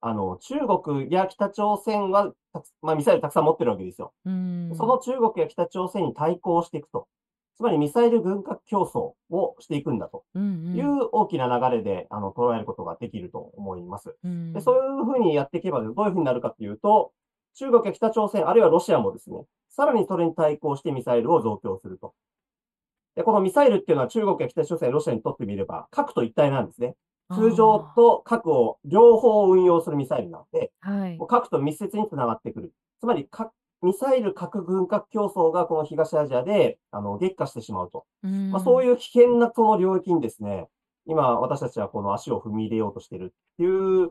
あの、中国や北朝鮮は、まあ、ミサイルたくさん持ってるわけですよ。その中国や北朝鮮に対抗していくと。つまりミサイル軍拡競争をしていくんだという大きな流れで、あの捉えることができると思います。でそういうふうにやっていけば、どういうふうになるかというと、中国や北朝鮮、あるいはロシアもですね、さらにそれに対抗してミサイルを増強すると。で、このミサイルっていうのは中国や北朝鮮、ロシアにとってみれば核と一体なんですね。通常あと核を両方運用するミサイルなので、あ、はい。核と密接につながってくる。つまり、核ミサイル核軍拡競争がこの東アジアで、あの、激化してしまうと。うまあ、そうん。いう危険なその領域にですね、今私たちはこの足を踏み入れようとしているっていう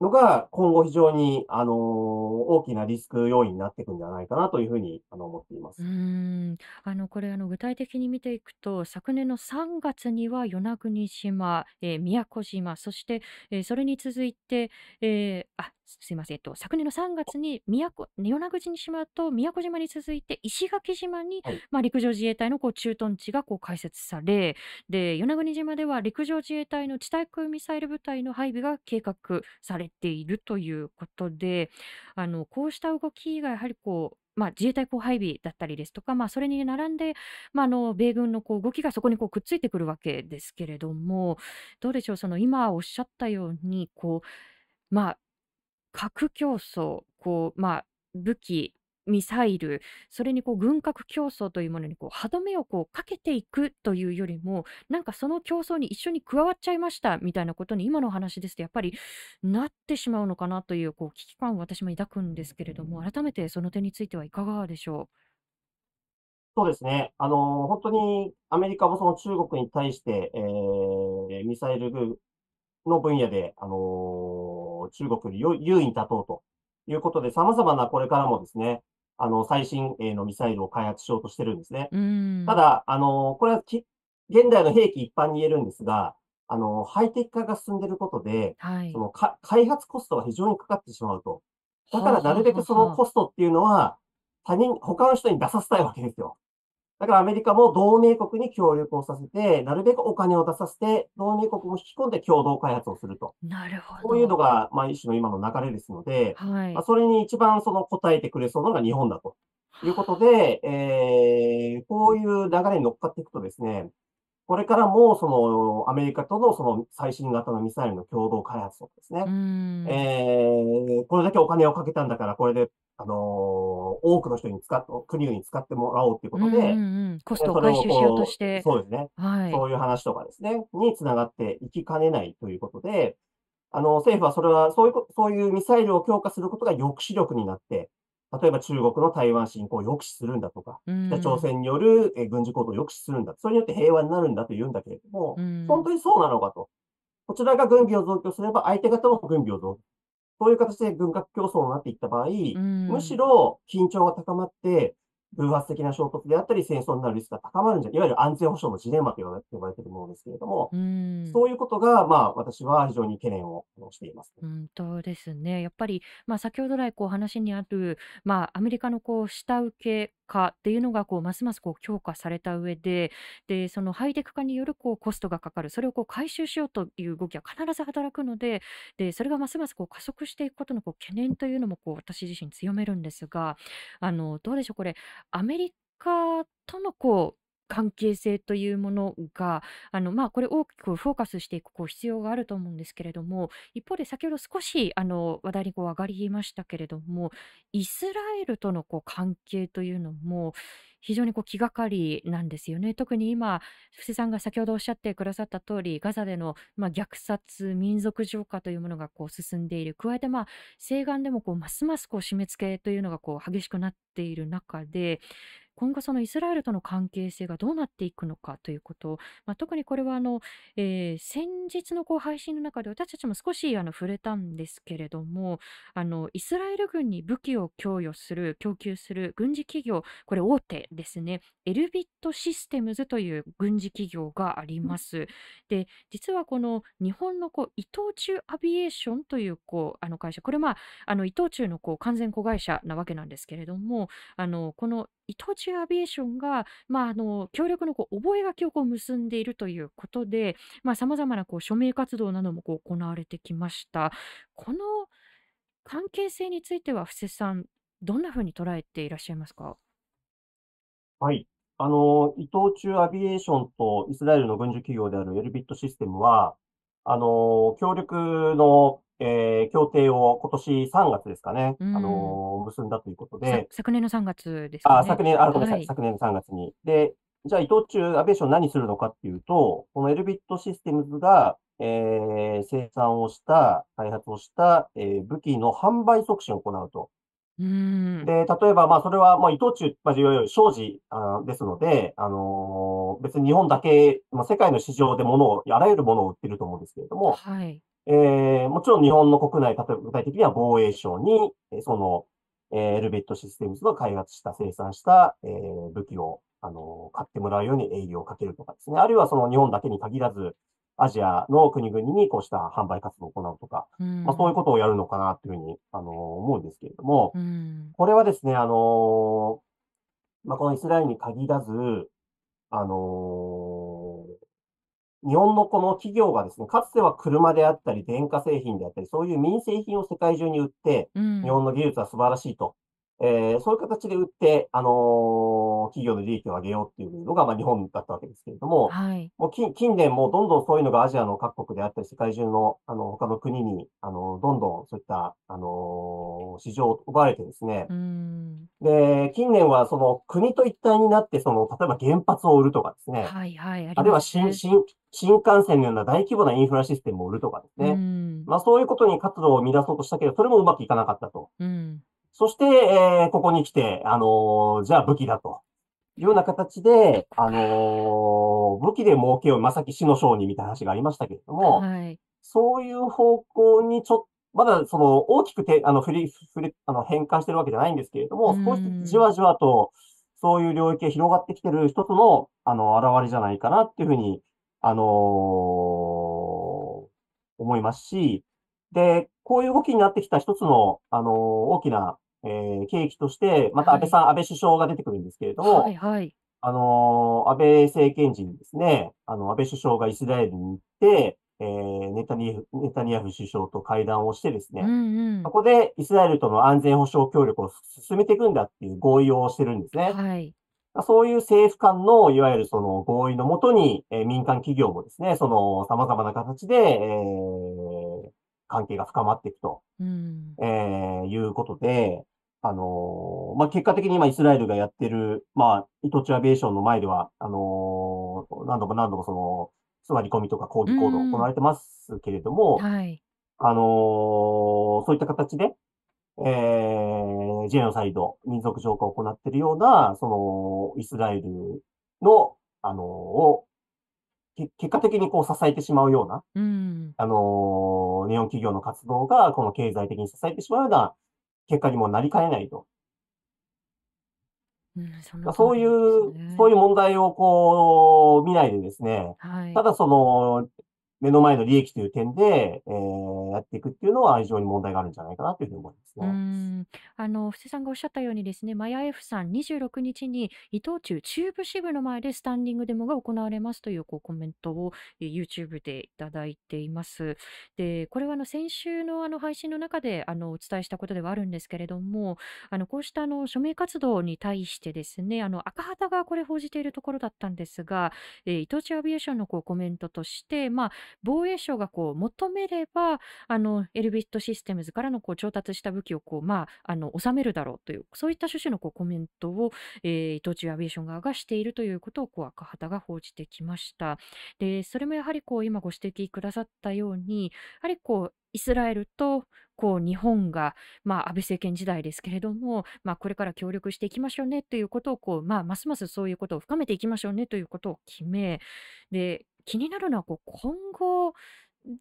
のが、今後非常に、あの、大きなリスク要因になっていくんではないかなというふうに、あの、思っていまうす。ーん。あの、これ、あの、具体的に見ていくと、昨年の3月には与那国島、えー宮古島、そして、えーそれに続いて、えーあ、すすいません、えっと、昨年の3月に宮古、与那国島と宮古島に続いて、石垣島に、はい。まあ、陸上自衛隊のこう駐屯地がこう開設され、で、与那国島では陸上自衛隊の地対空ミサイル部隊の配備が計画されているということで、あの、こうした動きがやはりこう、まあ、自衛隊こう配備だったりですとか、まあ、それに並んで、まあ、あの米軍のこう動きがそこにこうくっついてくるわけですけれども、どうでしょう、その今おっしゃったように、こう、まあ、核競争、こう、まあ、武器、ミサイル、それにこう軍拡競争というものにこう歯止めをこうかけていくというよりも、なんかその競争に一緒に加わっちゃいましたみたいなことに今のお話ですと、やっぱりなってしまうのかなというこう危機感を私も抱くんですけれども、改めてその点についてはいかがでしょそうですね。あの、本当にアメリカもその中国に対して、えーミサイルの分野で、あの、中国に優優位に立とうということで、様々なこれからもですね、あの、最新鋭のミサイルを開発しようとしてるんですね。ただ、あの、これはき現代の兵器一般に言えるんですが、あの、ハイテク化が進んでいることで、はいそ。のか開発コストが非常にかかってしまうと。だからなるべくそのはあ。コストっていうのは、他人、他の人に出させたいわけですよ。だからアメリカも同盟国に協力をさせて、なるべくお金を出させて、同盟国も引き込んで共同開発をすると。なるほこういうのど。が、まあ一種の今の流れですので、はい。まあそれに一番その応えてくれそうなのが日本だということで、えー、こういう流れに乗っかっていくとですね、これからもそのアメリカとのその最新型のミサイルの共同開発とかですね。えー、これだけお金をかけたんだから、これで、あのー多くの人に使っ、国々に使ってもらおうということで、うんうんうん。コストを回収しようとして、そうですね。はい。そういう話とかですね、につながっていきかねないということで、あの、政府はそれは、そういうこ、そういうミサイルを強化することが抑止力になって、例えば中国の台湾侵攻を抑止するんだとか、う北朝ん。鮮によるえー軍事行動を抑止するんだ。それによって平和になるんだと言うんだけれども、うん。本当にそうなのかと。こちらが軍備を増強すれば、相手方も軍備を増強。そういう形で軍拡競争になっていった場合、うむしん。ろ緊張が高まって、偶発的な衝突であったり、戦争になるリスクが高まるんじゃ、いわゆる安全保障のジレンマと呼ばれているものですけれども、うん。そういうことが、まあ、私は非常に懸念をしています。本当ですね。やっぱり、まあ、先ほど来こう話にある、まあ、アメリカのこう下請け化っていうのがこうますますこう強化された上で、で、そのハイテク化によるこうコストがかかる、それをこう回収しようという動きは必ず働くので、で、それがますますこう加速していくことのこう懸念というのもこう私自身強めるんですが、あの、どうでしょう、これ、アメリカとのこう、関係性というものが、あの、まあ、これ大きくフォーカスしていくこう必要があると思うんですけれども、一方で先ほど少しあの話題にこう上がりましたけれども、イスラエルとのこう関係というのも非常にこう気がかりなんですよね。特に今、布施さんが先ほどおっしゃってくださった通り、ガザでの、まあ、虐殺、民族浄化というものがこう進んでいる。加えて、まあ、西岸でもこうますますこう締め付けというのがこう激しくなっている中で、今後そのイスラエルとの関係性がどうなっていくのかということ、まあ、特にこれはあの、えー先日のこう配信の中で私たちも少しあの触れたんですけれども、あのイスラエル軍に武器を供与する、供給する軍事企業、これ大手ですね、エルビットシステムズという軍事企業があります。で、実はこの日本のこう伊藤忠アビエーションというこうあの会社、これまあ、あの伊藤忠のこう完全子会社なわけなんですけれども、あのこの伊藤忠アビエーションが、まあ、あの協力のこう覚書をこう結んでいるということで、さまざ、まなこう署名活動などもこう行われてきました。この関係性については、布施さん、どんなふうに捉えていらっしゃいますか？はい。あの、伊藤忠アビエーションとイスラエルの軍事企業であるエルビットシステムは、あの、協力の、えー協定を今年3月ですかね、うんあの、結んだということさで、昨年の3月ですかあ、ね。昨年、あ、ごめんなさい、はい昨年の3月に。で、じゃあ伊藤忠アビエーション何するのかっていうと、このエルビットシステムズが、えー生産をした、開発をした、えー武器の販売促進を行うと。うーん。で、例えば、まあ、それは、まあ、伊藤忠、まあ、いわゆる商事あーですので、あのー別に日本だけ、まあ、世界の市場で物を、あらゆるものを売ってると思うんですけれども、はい。えーもちろん日本の国内、例えば具体的には防衛省に、えーその、えーエルビットシステムズの開発した、生産した、えー武器を、あのー買ってもらうように営業をかけるとかですね。あるいはその日本だけに限らず、アジアの国々にこうした販売活動を行うとか、うん。まあ、そういうことをやるのかなというふうに、あのー思うんですけれども、うん。これはですね、あのーまあ、このイスラエルに限らず、あのー日本のこの企業がですね、かつては車であったり、電化製品であったり、そういう民生品を世界中に売って、うん。日本の技術は素晴らしいと。えーそういう形で売って、あのー企業の利益を上げようっていうのが、まあ、日本だったわけですけれども、はい。もう近近年もうどんどんそういうのがアジアの各国であったり、世界中の、あの、他の国に、あの、どんどんそういった、あの市場を奪われてですね、うん。で、近年はその国と一体になって、その、例えば原発を売るとかですね、はいはい。ああるいは新、新、新幹線のような大規模なインフラシステムを売るとかですね。うん。まあそういうことに活動を乱そうとしたけど、それもうまくいかなかったと。うん。そして、えーここに来て、あのーじゃあ武器だと。いうような形で、あのー武器で儲けよう、まあさっき死の商人みたいな話がありましたけれども、はい。そういう方向にちょっと、まだその大きくて、あの、振り、振り、あの、変換してるわけじゃないんですけれども、うん少しじわじわと、そういう領域が広がってきてる一つの、あの、現れじゃないかなっていうふうに、あのー思いますし、で、こういう動きになってきた一つの、あのー大きな、えー契機として、また安倍さん、安倍首相が出てくるんですけれども、はいはい。あのー安倍政権時にですね、あの、安倍首相がイスラエルに行って、えーネタニヤフ、ネタニヤフ首相と会談をしてですね、うんうんそ。こでイスラエルとの安全保障協力を進めていくんだっていう合意をしてるんですね。はい。そういう政府間の、いわゆるその合意のもとに、えー民間企業もですね、その様々な形で、えー関係が深まっていくと、うん。えーいうことで、あのーまあ、結果的に今イスラエルがやってる、まあ、イトチュアビエーションの前では、あのー何度も何度もその、座り込みとか抗議行動が行われてますけれども、はい。あのーそういった形で、えー、ジェノサイド、民族浄化を行っているような、その、イスラエルの、あのーを、け結果的にこう支えてしまうような、うん。あのー日本企業の活動が、この経済的に支えてしまうような結果にもなりかねないと。うん、そうい感うそういう問題をこう、見ないでですね、はい。ただその、目の前の利益という点で、えーやっていくっていうのは非常に問題があるんじゃないかなというふうに思いますね。あの布施さんがおっしゃったようにですね、マヤ F さん26日に伊藤忠中部支部の前でスタンディングデモが行われますというこうコメントを YouTube でいただいています。で、これはあの先週のあの配信の中であのお伝えしたことではあるんですけれども、あのこうしたあの署名活動に対してですね、あの赤旗がこれ報じているところだったんですが、えー伊藤忠アビエーションのこうコメントとして、まあ、防衛省がこう求めれば、あのエルビットシステムズからのこう調達した武器をこう、まあ、あの収めるだろうという、そういった趣旨のこうコメントを、えー伊藤忠アビエーション側がしているということをこう赤旗が報じてきました。で、それもやはりこう今ご指摘くださったように、やはりこうイスラエルとこう日本が、まあ、安倍政権時代ですけれども、まあ、これから協力していきましょうねということをこう、まあ、ますますそういうことを深めていきましょうねということを決め、で、気になるのはこう今後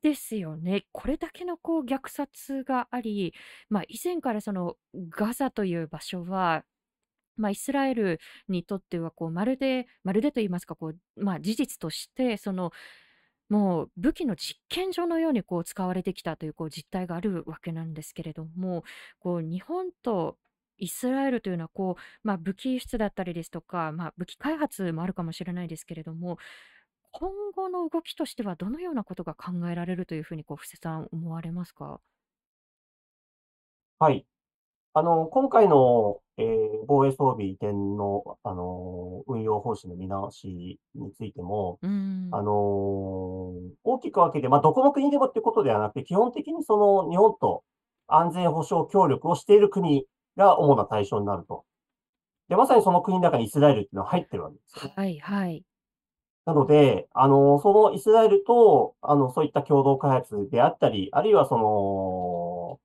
ですよね。これだけのこう虐殺があり、まあ、以前からそのガザという場所は、まあ、イスラエルにとってはこうまるで、まるでと言いますかこう、まあ、事実としてそのもう武器の実験場のようにこう使われてきたというこう実態があるわけなんですけれどもこう日本とイスラエルというのはこう、まあ、武器輸出だったりですとか、まあ、武器開発もあるかもしれないですけれども今後の動きとしてはどのようなことが考えられるというふうにこう布施さん思われますか？はい。あの、今回の、えー防衛装備移転の、あの、運用方針の見直しについても、うーんあの大きく分けて、まあ、どこの国でもっていうことではなくて、基本的にその日本と安全保障協力をしている国が主な対象になると。で、まさにその国の中にイスラエルっていうのは入ってるわけですよね。はいはい。なので、あの、そのイスラエルと、あの、そういった共同開発であったり、あるいはその、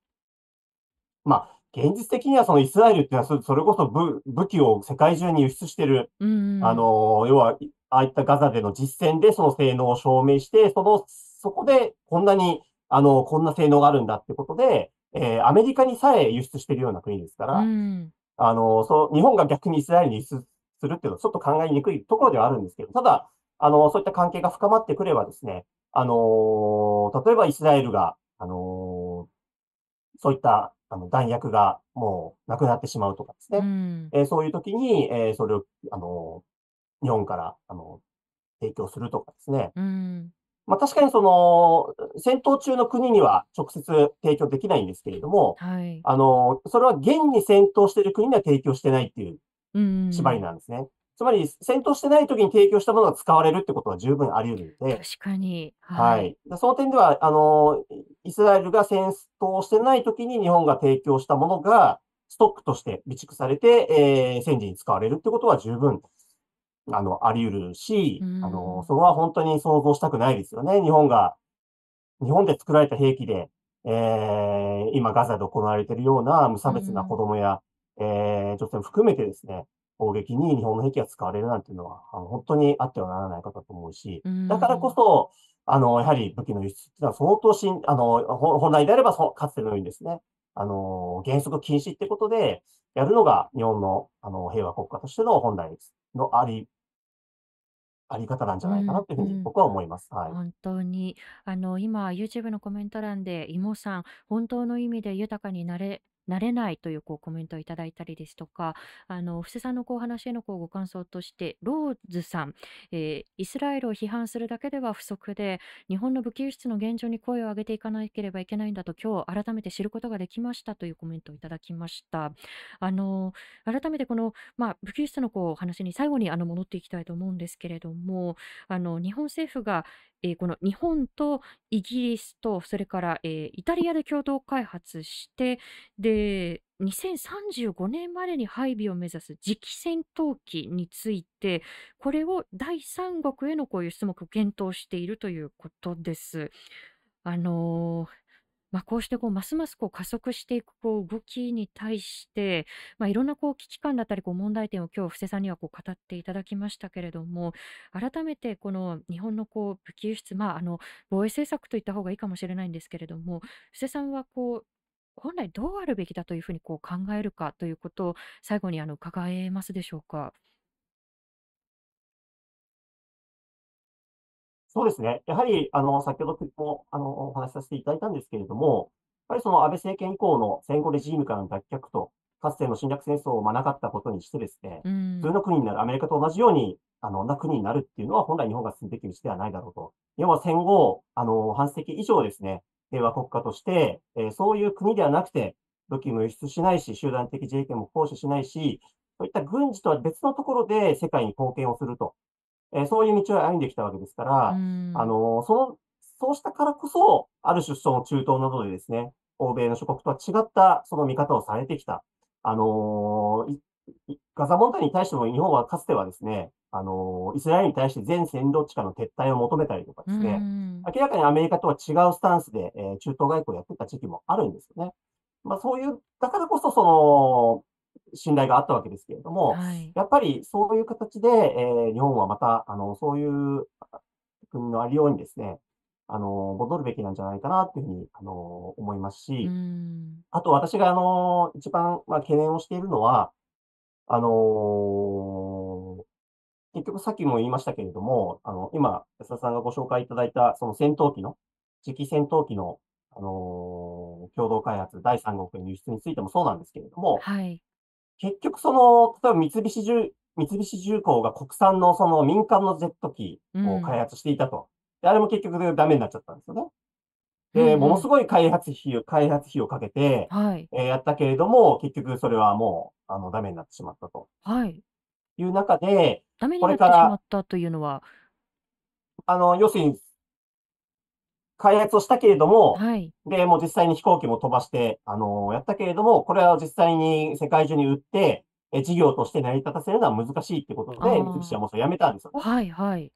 まあ、現実的にはそのイスラエルっていうのは、それこそ武武器を世界中に輸出してる、うん。あの、要は、ああいったガザでの実戦でその性能を証明して、その、そこでこんなに、あの、こんな性能があるんだってことで、えーアメリカにさえ輸出してるような国ですから、うん。あの、そう、日本が逆にイスラエルに輸出するっていうのはちょっと考えにくいところではあるんですけど、ただ、あの、そういった関係が深まってくればですね、あの、例えばイスラエルが、あの、そういった、あの、弾薬がもうなくなってしまうとかですね、うんえーそういう時に、えーそれを、あの、日本から、あの、提供するとかですね。うんまあ確かにその、戦闘中の国には直接提供できないんですけれども、はい。あの、それは現に戦闘している国には提供してないっていううん縛りなんですね。つまり、戦闘してない時に提供したものが使われるってことは十分あり得るので、確かに。はい。でその点では、あの、イスラエルが戦闘してない時に日本が提供したものが、ストックとして備蓄されて、えー戦時に使われるってことは十分、あの、あり得るしう、んあの、そこは本当に想像したくないですよね。日本が、日本で作られた兵器で、えー今ガザで行われているような無差別な子供や、えー女性も含めてですね、攻撃に日本の兵器が使われるなんていうのは、あの本当にあってはならないことだと思うし、うんだからこそ、あの、やはり武器の輸出っていうのは相当しん、あの、ほ本来であればそ、かつてのようにですね、あの、原則禁止ってことで、やるのが日本の、あの、平和国家としての本来のあり、あり方なんじゃないかなっていうふうに僕は思います。はい。本当にあの今 YouTube のコメント欄で妹さん本当の意味で豊かになれなれないというこうコメントをいただいたりですとかあの布施さんのこう話へのこうご感想としてローズさん、えーイスラエルを批判するだけでは不足で日本の武器輸出の現状に声を上げていかなければいけないんだと今日改めて知ることができましたというコメントをいただきました。あの改めてこの、まあ、武器輸出のこう話に最後にあの戻っていきたいと思うんですけれどもあの日本政府が、えーこの日本とイギリスとそれから、えーイタリアで共同開発してで2035年までに配備を目指す次期戦闘機についてこれを第三国へのこういう質目を検討しているということです。あのーまあ、こうしてこうますますこう加速していくこう動きに対して、まあ、いろんなこう危機感だったりこう問題点を今日布施さんにはこう語っていただきましたけれども改めてこの日本のこう武器輸出、まあ、あの防衛政策といった方がいいかもしれないんですけれども布施さんはこう本来どうあるべきだというふうにこう考えるかということを最後にあの伺えますでしょうか？そうですね。やはり、あの、先ほども、あの、お話しさせていただいたんですけれども、やはりその安倍政権以降の戦後レジームからの脱却と、かつての侵略戦争をまなかったことにしてですね、うん普通の国になる、アメリカと同じように、あの、な国になるっていうのは本来日本が進むべき道ではないだろうと。要は戦後、あの、半世紀以上ですね、平和国家として、えーそういう国ではなくて、武器も輸出しないし、集団的自衛権も行使しないし、そういった軍事とは別のところで世界に貢献をすると。えーそういう道を歩んできたわけですから、うんあの、その、そうしたからこそ、ある種その中東などでですね、欧米の諸国とは違ったその見方をされてきた。あのいいガザ問題に対しても日本はかつてはですね、あのイスラエルに対して全占領地からの撤退を求めたりとかですね、うん明らかにアメリカとは違うスタンスで、えー中東外交をやってた時期もあるんですよね。まあそういう、だからこそその、信頼があったわけですけれども、はい。やっぱりそういう形で、えー日本はまた、あの、そういう国のありようにですね、あの、戻るべきなんじゃないかなっていうふうに、あの、思いますし、うん。あと私が、あの、一番、まあ、懸念をしているのは、あの結局さっきも言いましたけれども、あの、今、安田さんがご紹介いただいた、その戦闘機の、次期戦闘機の、あの共同開発、第三国への輸出についてもそうなんですけれども、はい結局その、例えば三菱重、三菱重工が国産のその民間のジェット機を開発していたと。であれも結局ダメになっちゃったんですよね。で、ものすごい開発費を、開発費をかけて、はい。えーやったけれども、結局それはもう、あの、ダメになってしまったと。はい。いう中で、ダメにこなってからまったというのは？あの、要するに、開発をしたけれども、はいで、もう実際に飛行機も飛ばして、あのやったけれども、これは実際に世界中に売って、え事業として成り立たせるのは難しいってことで、三菱はもうそれやめたんですよね。はいはい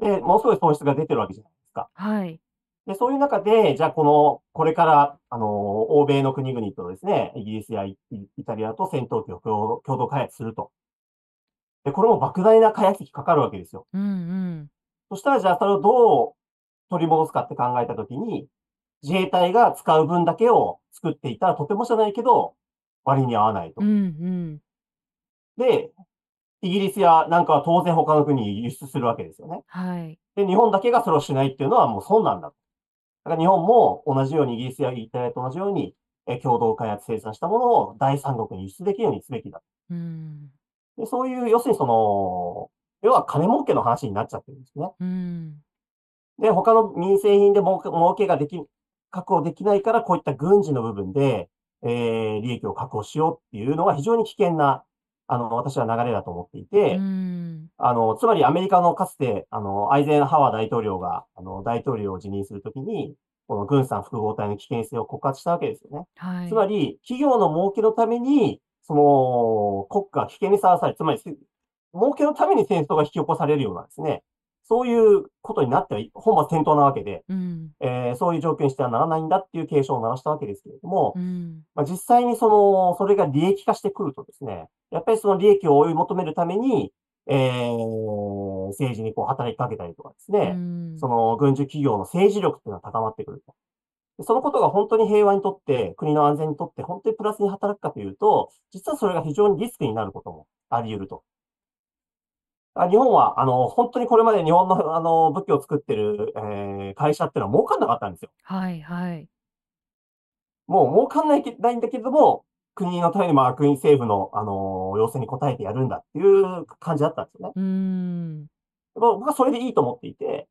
で、ものすごい損失が出てるわけじゃないですか。はい。で、そういう中で、じゃあこの、これから、あの、欧米の国々とですね、イギリスやイイタリアと戦闘機を共同共同開発すると。で、これも莫大な開発費かかるわけですよ。うんうん。そしたら、じゃあそれをどう取り戻すかって考えたときに、自衛隊が使う分だけを作っていたらとてもじゃないけど、割に合わないとうん。うん。で、イギリスやなんかは当然他の国に輸出するわけですよね。はい。で、日本だけがそれをしないっていうのはもう損なんだ。だから日本も同じようにイギリスやイタリアと同じように、え共同開発生産したものを第三国に輸出できるようにすべきだ。うん。で、そういう、要するにその、要は金儲けの話になっちゃってるんですね。うん。で、他の民生品で儲け儲けができ、確保できないから、こういった軍事の部分で、えー、利益を確保しようっていうのが非常に危険な、あの、私は流れだと思っていて、うん。あの、つまりアメリカのかつて、あの、アイゼンハワー大統領が、あの、大統領を辞任するときに、この軍産複合体の危険性を告発したわけですよね。はい。つまり、企業の儲けのために、その、国家が危険にさらされ、つまり、儲けのために戦争が引き起こされるようなですね、そういうことになっては本末転倒なわけで、うん。えーそういう状況にしてはならないんだっていう警鐘を鳴らしたわけですけれどもう、ん。まあ、実際にその、それが利益化してくるとですね、やっぱりその利益を追い求めるために、えー政治にこう働きかけたりとかですうね、ん。その軍需企業の政治力っていうのは高まってくると。でそのことが本当に平和にとって、国の安全にとって本当にプラスに働くかというと、実はそれが非常にリスクになることもあり得ると。あ日本は、あの、本当にこれまで日本の、あの、武器を作ってる、えー会社っていうのは儲かんなかったんですよ。はい。はい。もう儲かんないけないんだけれども、国のために、まあ、国政府の、あの、要請に応えてやるんだっていう感じだったんですよね。うん。まあ僕はそれでいいと思っていて、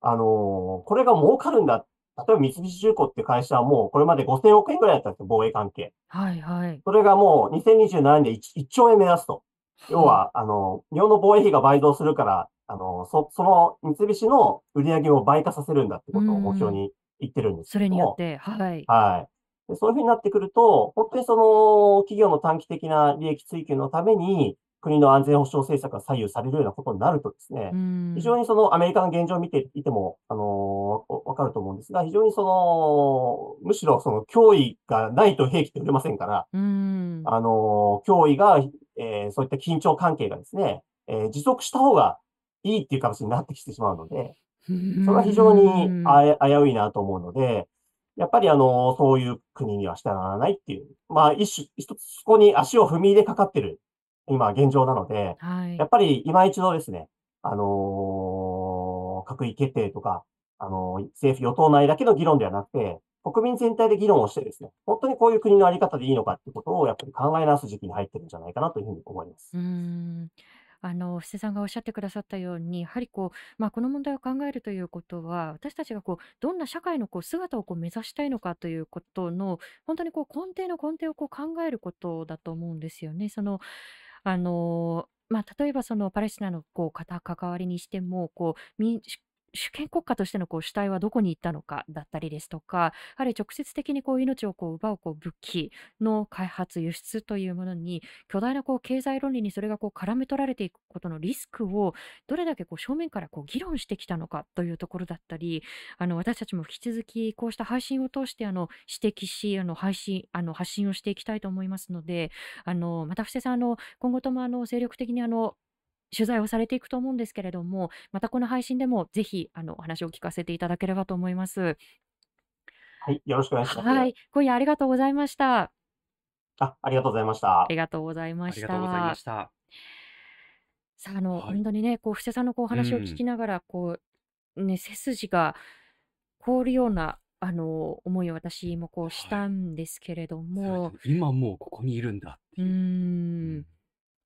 あのこれが儲かるんだ。例えば三菱重工っていう会社はもうこれまで5000億円ぐらいだったんですよ、防衛関係。はい。はい。それがもう2027年で 1, 1兆円目指すと。要は、あの、日本の防衛費が倍増するから、あの、そ、その三菱の売り上げを倍化させるんだってことを目標に言ってるんですけそどもれによって、はい。はい。でそういうふうになってくると、本当にその企業の短期的な利益追求のために、国の安全保障政策が左右されるようなことになるとですね、うん。非常にそのアメリカの現状を見ていても、あのーわかると思うんですが、非常にその、むしろその脅威がないと兵器って売れませんから、うん。あのー脅威が、えーそういった緊張関係がですね、えー持続した方がいいっていう形になってきてしまうので、それは非常に危ういなと思うので、やっぱりあの、そういう国にはしてはならないっていう、まあ一種、一つそこに足を踏み入れかかってる、今現状なので、はいや。っぱり今一度ですね、あのー閣議決定とか、あのー政府与党内だけの議論ではなくて、国民全体で議論をしてですね、本当にこういう国のあり方でいいのかってことをやっぱり考え直す時期に入ってるんじゃないかなというふうに思います。うんあの布施さんがおっしゃってくださったようにやはりこう、まあ、この問題を考えるということは私たちがこうどんな社会のこう姿をこう目指したいのかということの本当にこう根底の根底をこう考えることだと思うんですよね。そのあのまあ、例えばそのパレスチナのこう方関わりにしてもこう民主主権国家としてのこう主体はどこに行ったのかだったりですとかやはり直接的にこう命をこう奪うこう武器の開発輸出というものに巨大なこう経済論理にそれがこう絡め取られていくことのリスクをどれだけこう正面からこう議論してきたのかというところだったりあの私たちも引き続きこうした配信を通してあの指摘しあの配信あの発信をしていきたいと思いますのであのまた布施さんあの今後ともあの精力的にあの取材をされていくと思うんですけれどもまたこの配信でもぜひあのお話を聞かせていただければと思います。はい、よろしくお願いします。はい、今夜ありがとうございました。あ、ありがとうございましたあ。りがとうございましありがとうございたま。した。さあ、あの、はい本当にね、こう、布施さんのこうお話を聞きながら、こう、ね、背筋が凍るような、あの、思いを私もこうしたんですけれども、今もうここにいるんだっていう。うんん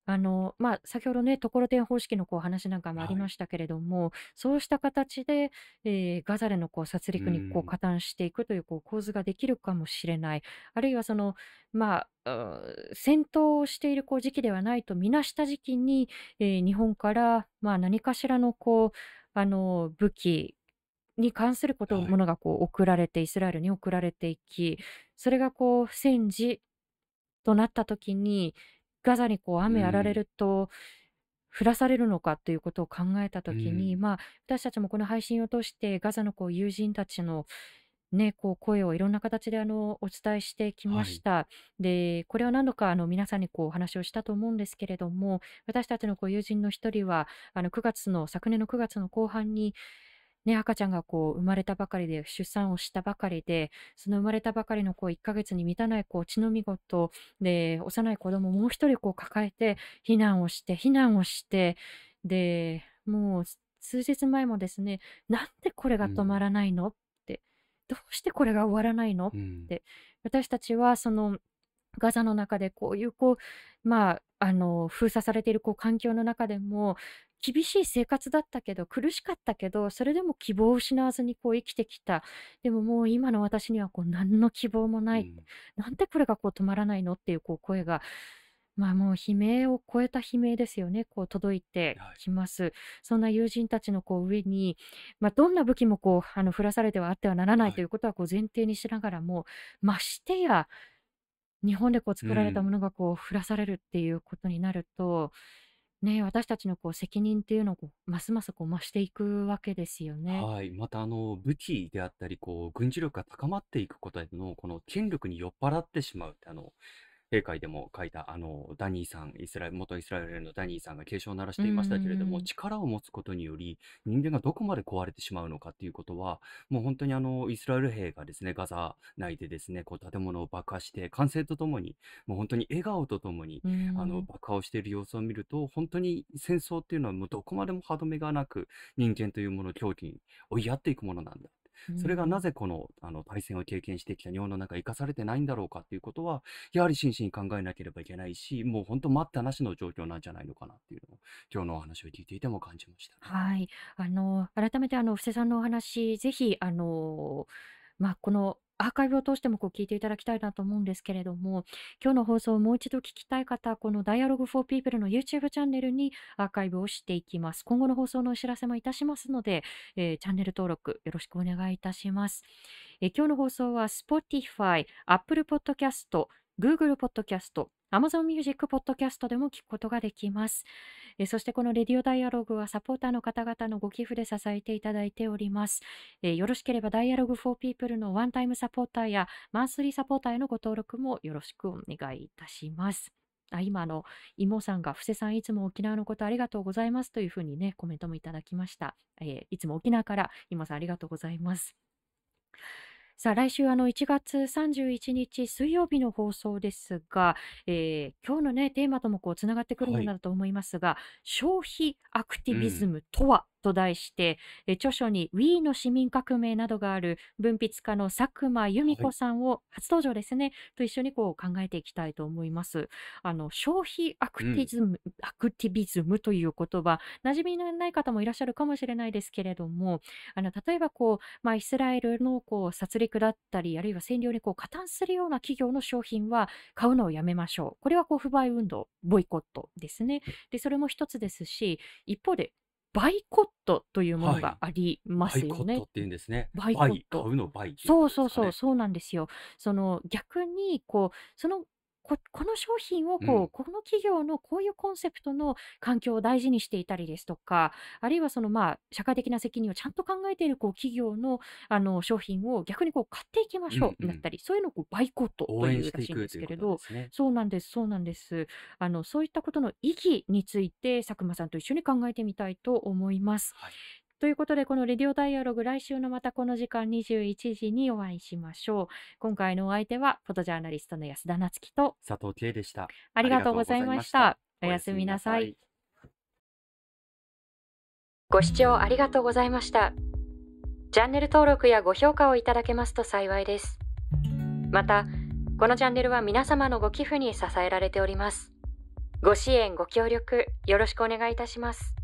あの、まあ、先ほどね、ところてん方式のこう話なんかもありはい。ましたけれども、そうした形で、えーガザでのこう殺戮にこううん。加担していくというこう構図ができるかもしれない。あるいはその、まあ、戦闘をしているこう時期ではないとみなした時期に、えー日本から、まあ、何かしらのこう、あの、武器に関すること、はい。ものがこう送られて、イスラエルに送られていき、それがこう、戦時となった時に、ガザにこう雨あられると、降らされるのかということを考えたときに、うんまあ、私たちもこの配信を通してガザのこう友人たちのね、こう声をいろんな形であのお伝えしてきまはい。した。で、これは何度かあの皆さんにこうお話をしたと思うんですけれども、私たちのこう友人の一人は、あの9月の、昨年の9月の後半に、ね、赤ちゃんがこう生まれたばかりで、出産をしたばかりで、その生まれたばかりのこう1ヶ月に満たないこう血のみごとで、幼い子供をもう一人こう抱えて、避難をして、避難をして、で、もう数日前もですね、なんでこれうが止まん。らないの？って、どうしてこれが終わらないの？っうん。て、私たちはそのガザの中でこういうこう、まあ、あの封鎖されているこう環境の中でも厳しい生活だったけど苦しかったけどそれでも希望を失わずにこう生きてきたでももう今の私にはこう何の希望もうないん。なんでこれがこう止まらないのっていうこう声がまあもう悲鳴を超えた悲鳴ですよね、こう届いてはい。きます。そんな友人たちのこう上に、まあ、どんな武器もこうあの降らされてはあってはならないはい。ということはこう前提にしながらも、ましてや日本でこうう作られたもん。のがこう降らされるっていうことになると、ね、私たちのこう責任っていうのをこうますますこう増していくわけですよね。はい。また、あの、武器であったり、こう、軍事力が高まっていくことへの、この権力に酔っ払ってしまうって、あの、閉会でも書いた、あの、ダニーさん、イスラエル、元イスラエルのダニーさんが警鐘を鳴らしうていましたけれども、ん、力を持つことにより、人間がどこまで壊れてしまうのかっていうことは、もう本当にあの、イスラエル兵がですね、ガザ内でですね、こう、建物を爆破して、歓声とともに、もう本当に笑顔とともに、うあの、ん、爆破をしている様子を見ると、本当に戦争っていうのはもうどこまでも歯止めがなく、人間というものを狂気に追いやっていくものなんだ。う、それがなんぜこの、あの、対戦を経験してきた日本の中生かされてないんだろうかっていうことは、やはり真摯に考えなければいけないし、もう本当待ったなしの状況なんじゃないのかなっていうのを、今日のお話を聞いていても感じましたね。はい。あの、改めてあの、布施さんのお話、ぜひ、あの、まあ、このアーカイブを通してもこう聞いていただきたいなと思うんですけれども、今日の放送をもう一度聞きたい方は、この Dialogue for People の YouTube チャンネルにアーカイブをしていきます。今後の放送のお知らせもいたしますので、えーチャンネル登録よろしくお願いいたします。えー今日の放送は Spotify、Apple Podcast、Google Podcast、Amazon Music Podcast でも聞くことができます。えーそしてこのレディオダイアログはサポーターの方々のご寄付で支えていただいております。えーよろしければ Dialogue for People のワンタイムサポーターやマンスリーサポーターへのご登録もよろしくお願いいたします。あ今あの、妹さんが、布施さんいつも沖縄のことありがとうございますというふうにね、コメントもいただきました。えーいつも沖縄から妹さんありがとうございます。さあ、来週あの1月31日水曜日の放送ですが、えー今日のね、テーマともこうつながってくるもはい。のだと思いますが、消費アクテうィビズん。ムとは？と題して、えー著書に We の市民革命などがある文筆家の佐久間由美子はい。さんを初登場ですね、と一緒にこう考えていきたいと思います。あの、消費アクうん。ティズム、アクティビズムという言葉、馴染みのない方もいらっしゃるかもしれないですけれども、あの、例えばこう、まあ、イスラエルのこう殺戮だったり、あるいは占領にこう加担するような企業の商品は買うのをやめましょう。これはこう不買運動、ボイコットですね。で、それも一つですし、一方で、 buycott というものはい。がありますよね。 buycott って言うんですね。 buycott、buy、買うの buy っていうそうそうそう、ね。そうなんですよ。その逆に、こう、その、こ、この商品をうん。こう、この企業のこういうコンセプトの環境を大事にしていたりですとか、あるいはそのまあ、社会的な責任をちゃんと考えているこう企業のあの商品を逆にこう買っていきましょうんうん。うだったり、そういうのをこうバイコットというらしいんですけれど、ね。そうなんです、そうなんです。あの、そういったことの意義について、佐久間さんと一緒に考えてみたいと思います。はい。ということで、このレディオダイアログ、来週のまたこの時間21時にお会いしましょう。今回のお相手は、フォトジャーナリストの安田なつきと、佐藤圭でした。あありがとうござざいましたた。おやすみみなさい。なさい。ご視聴ありがとうございました。チャンネル登録やご評価をいただけますと幸いです。また、このチャンネルは皆様のご寄付に支えられております。ご支援、ご協力、よろしくお願いいたします。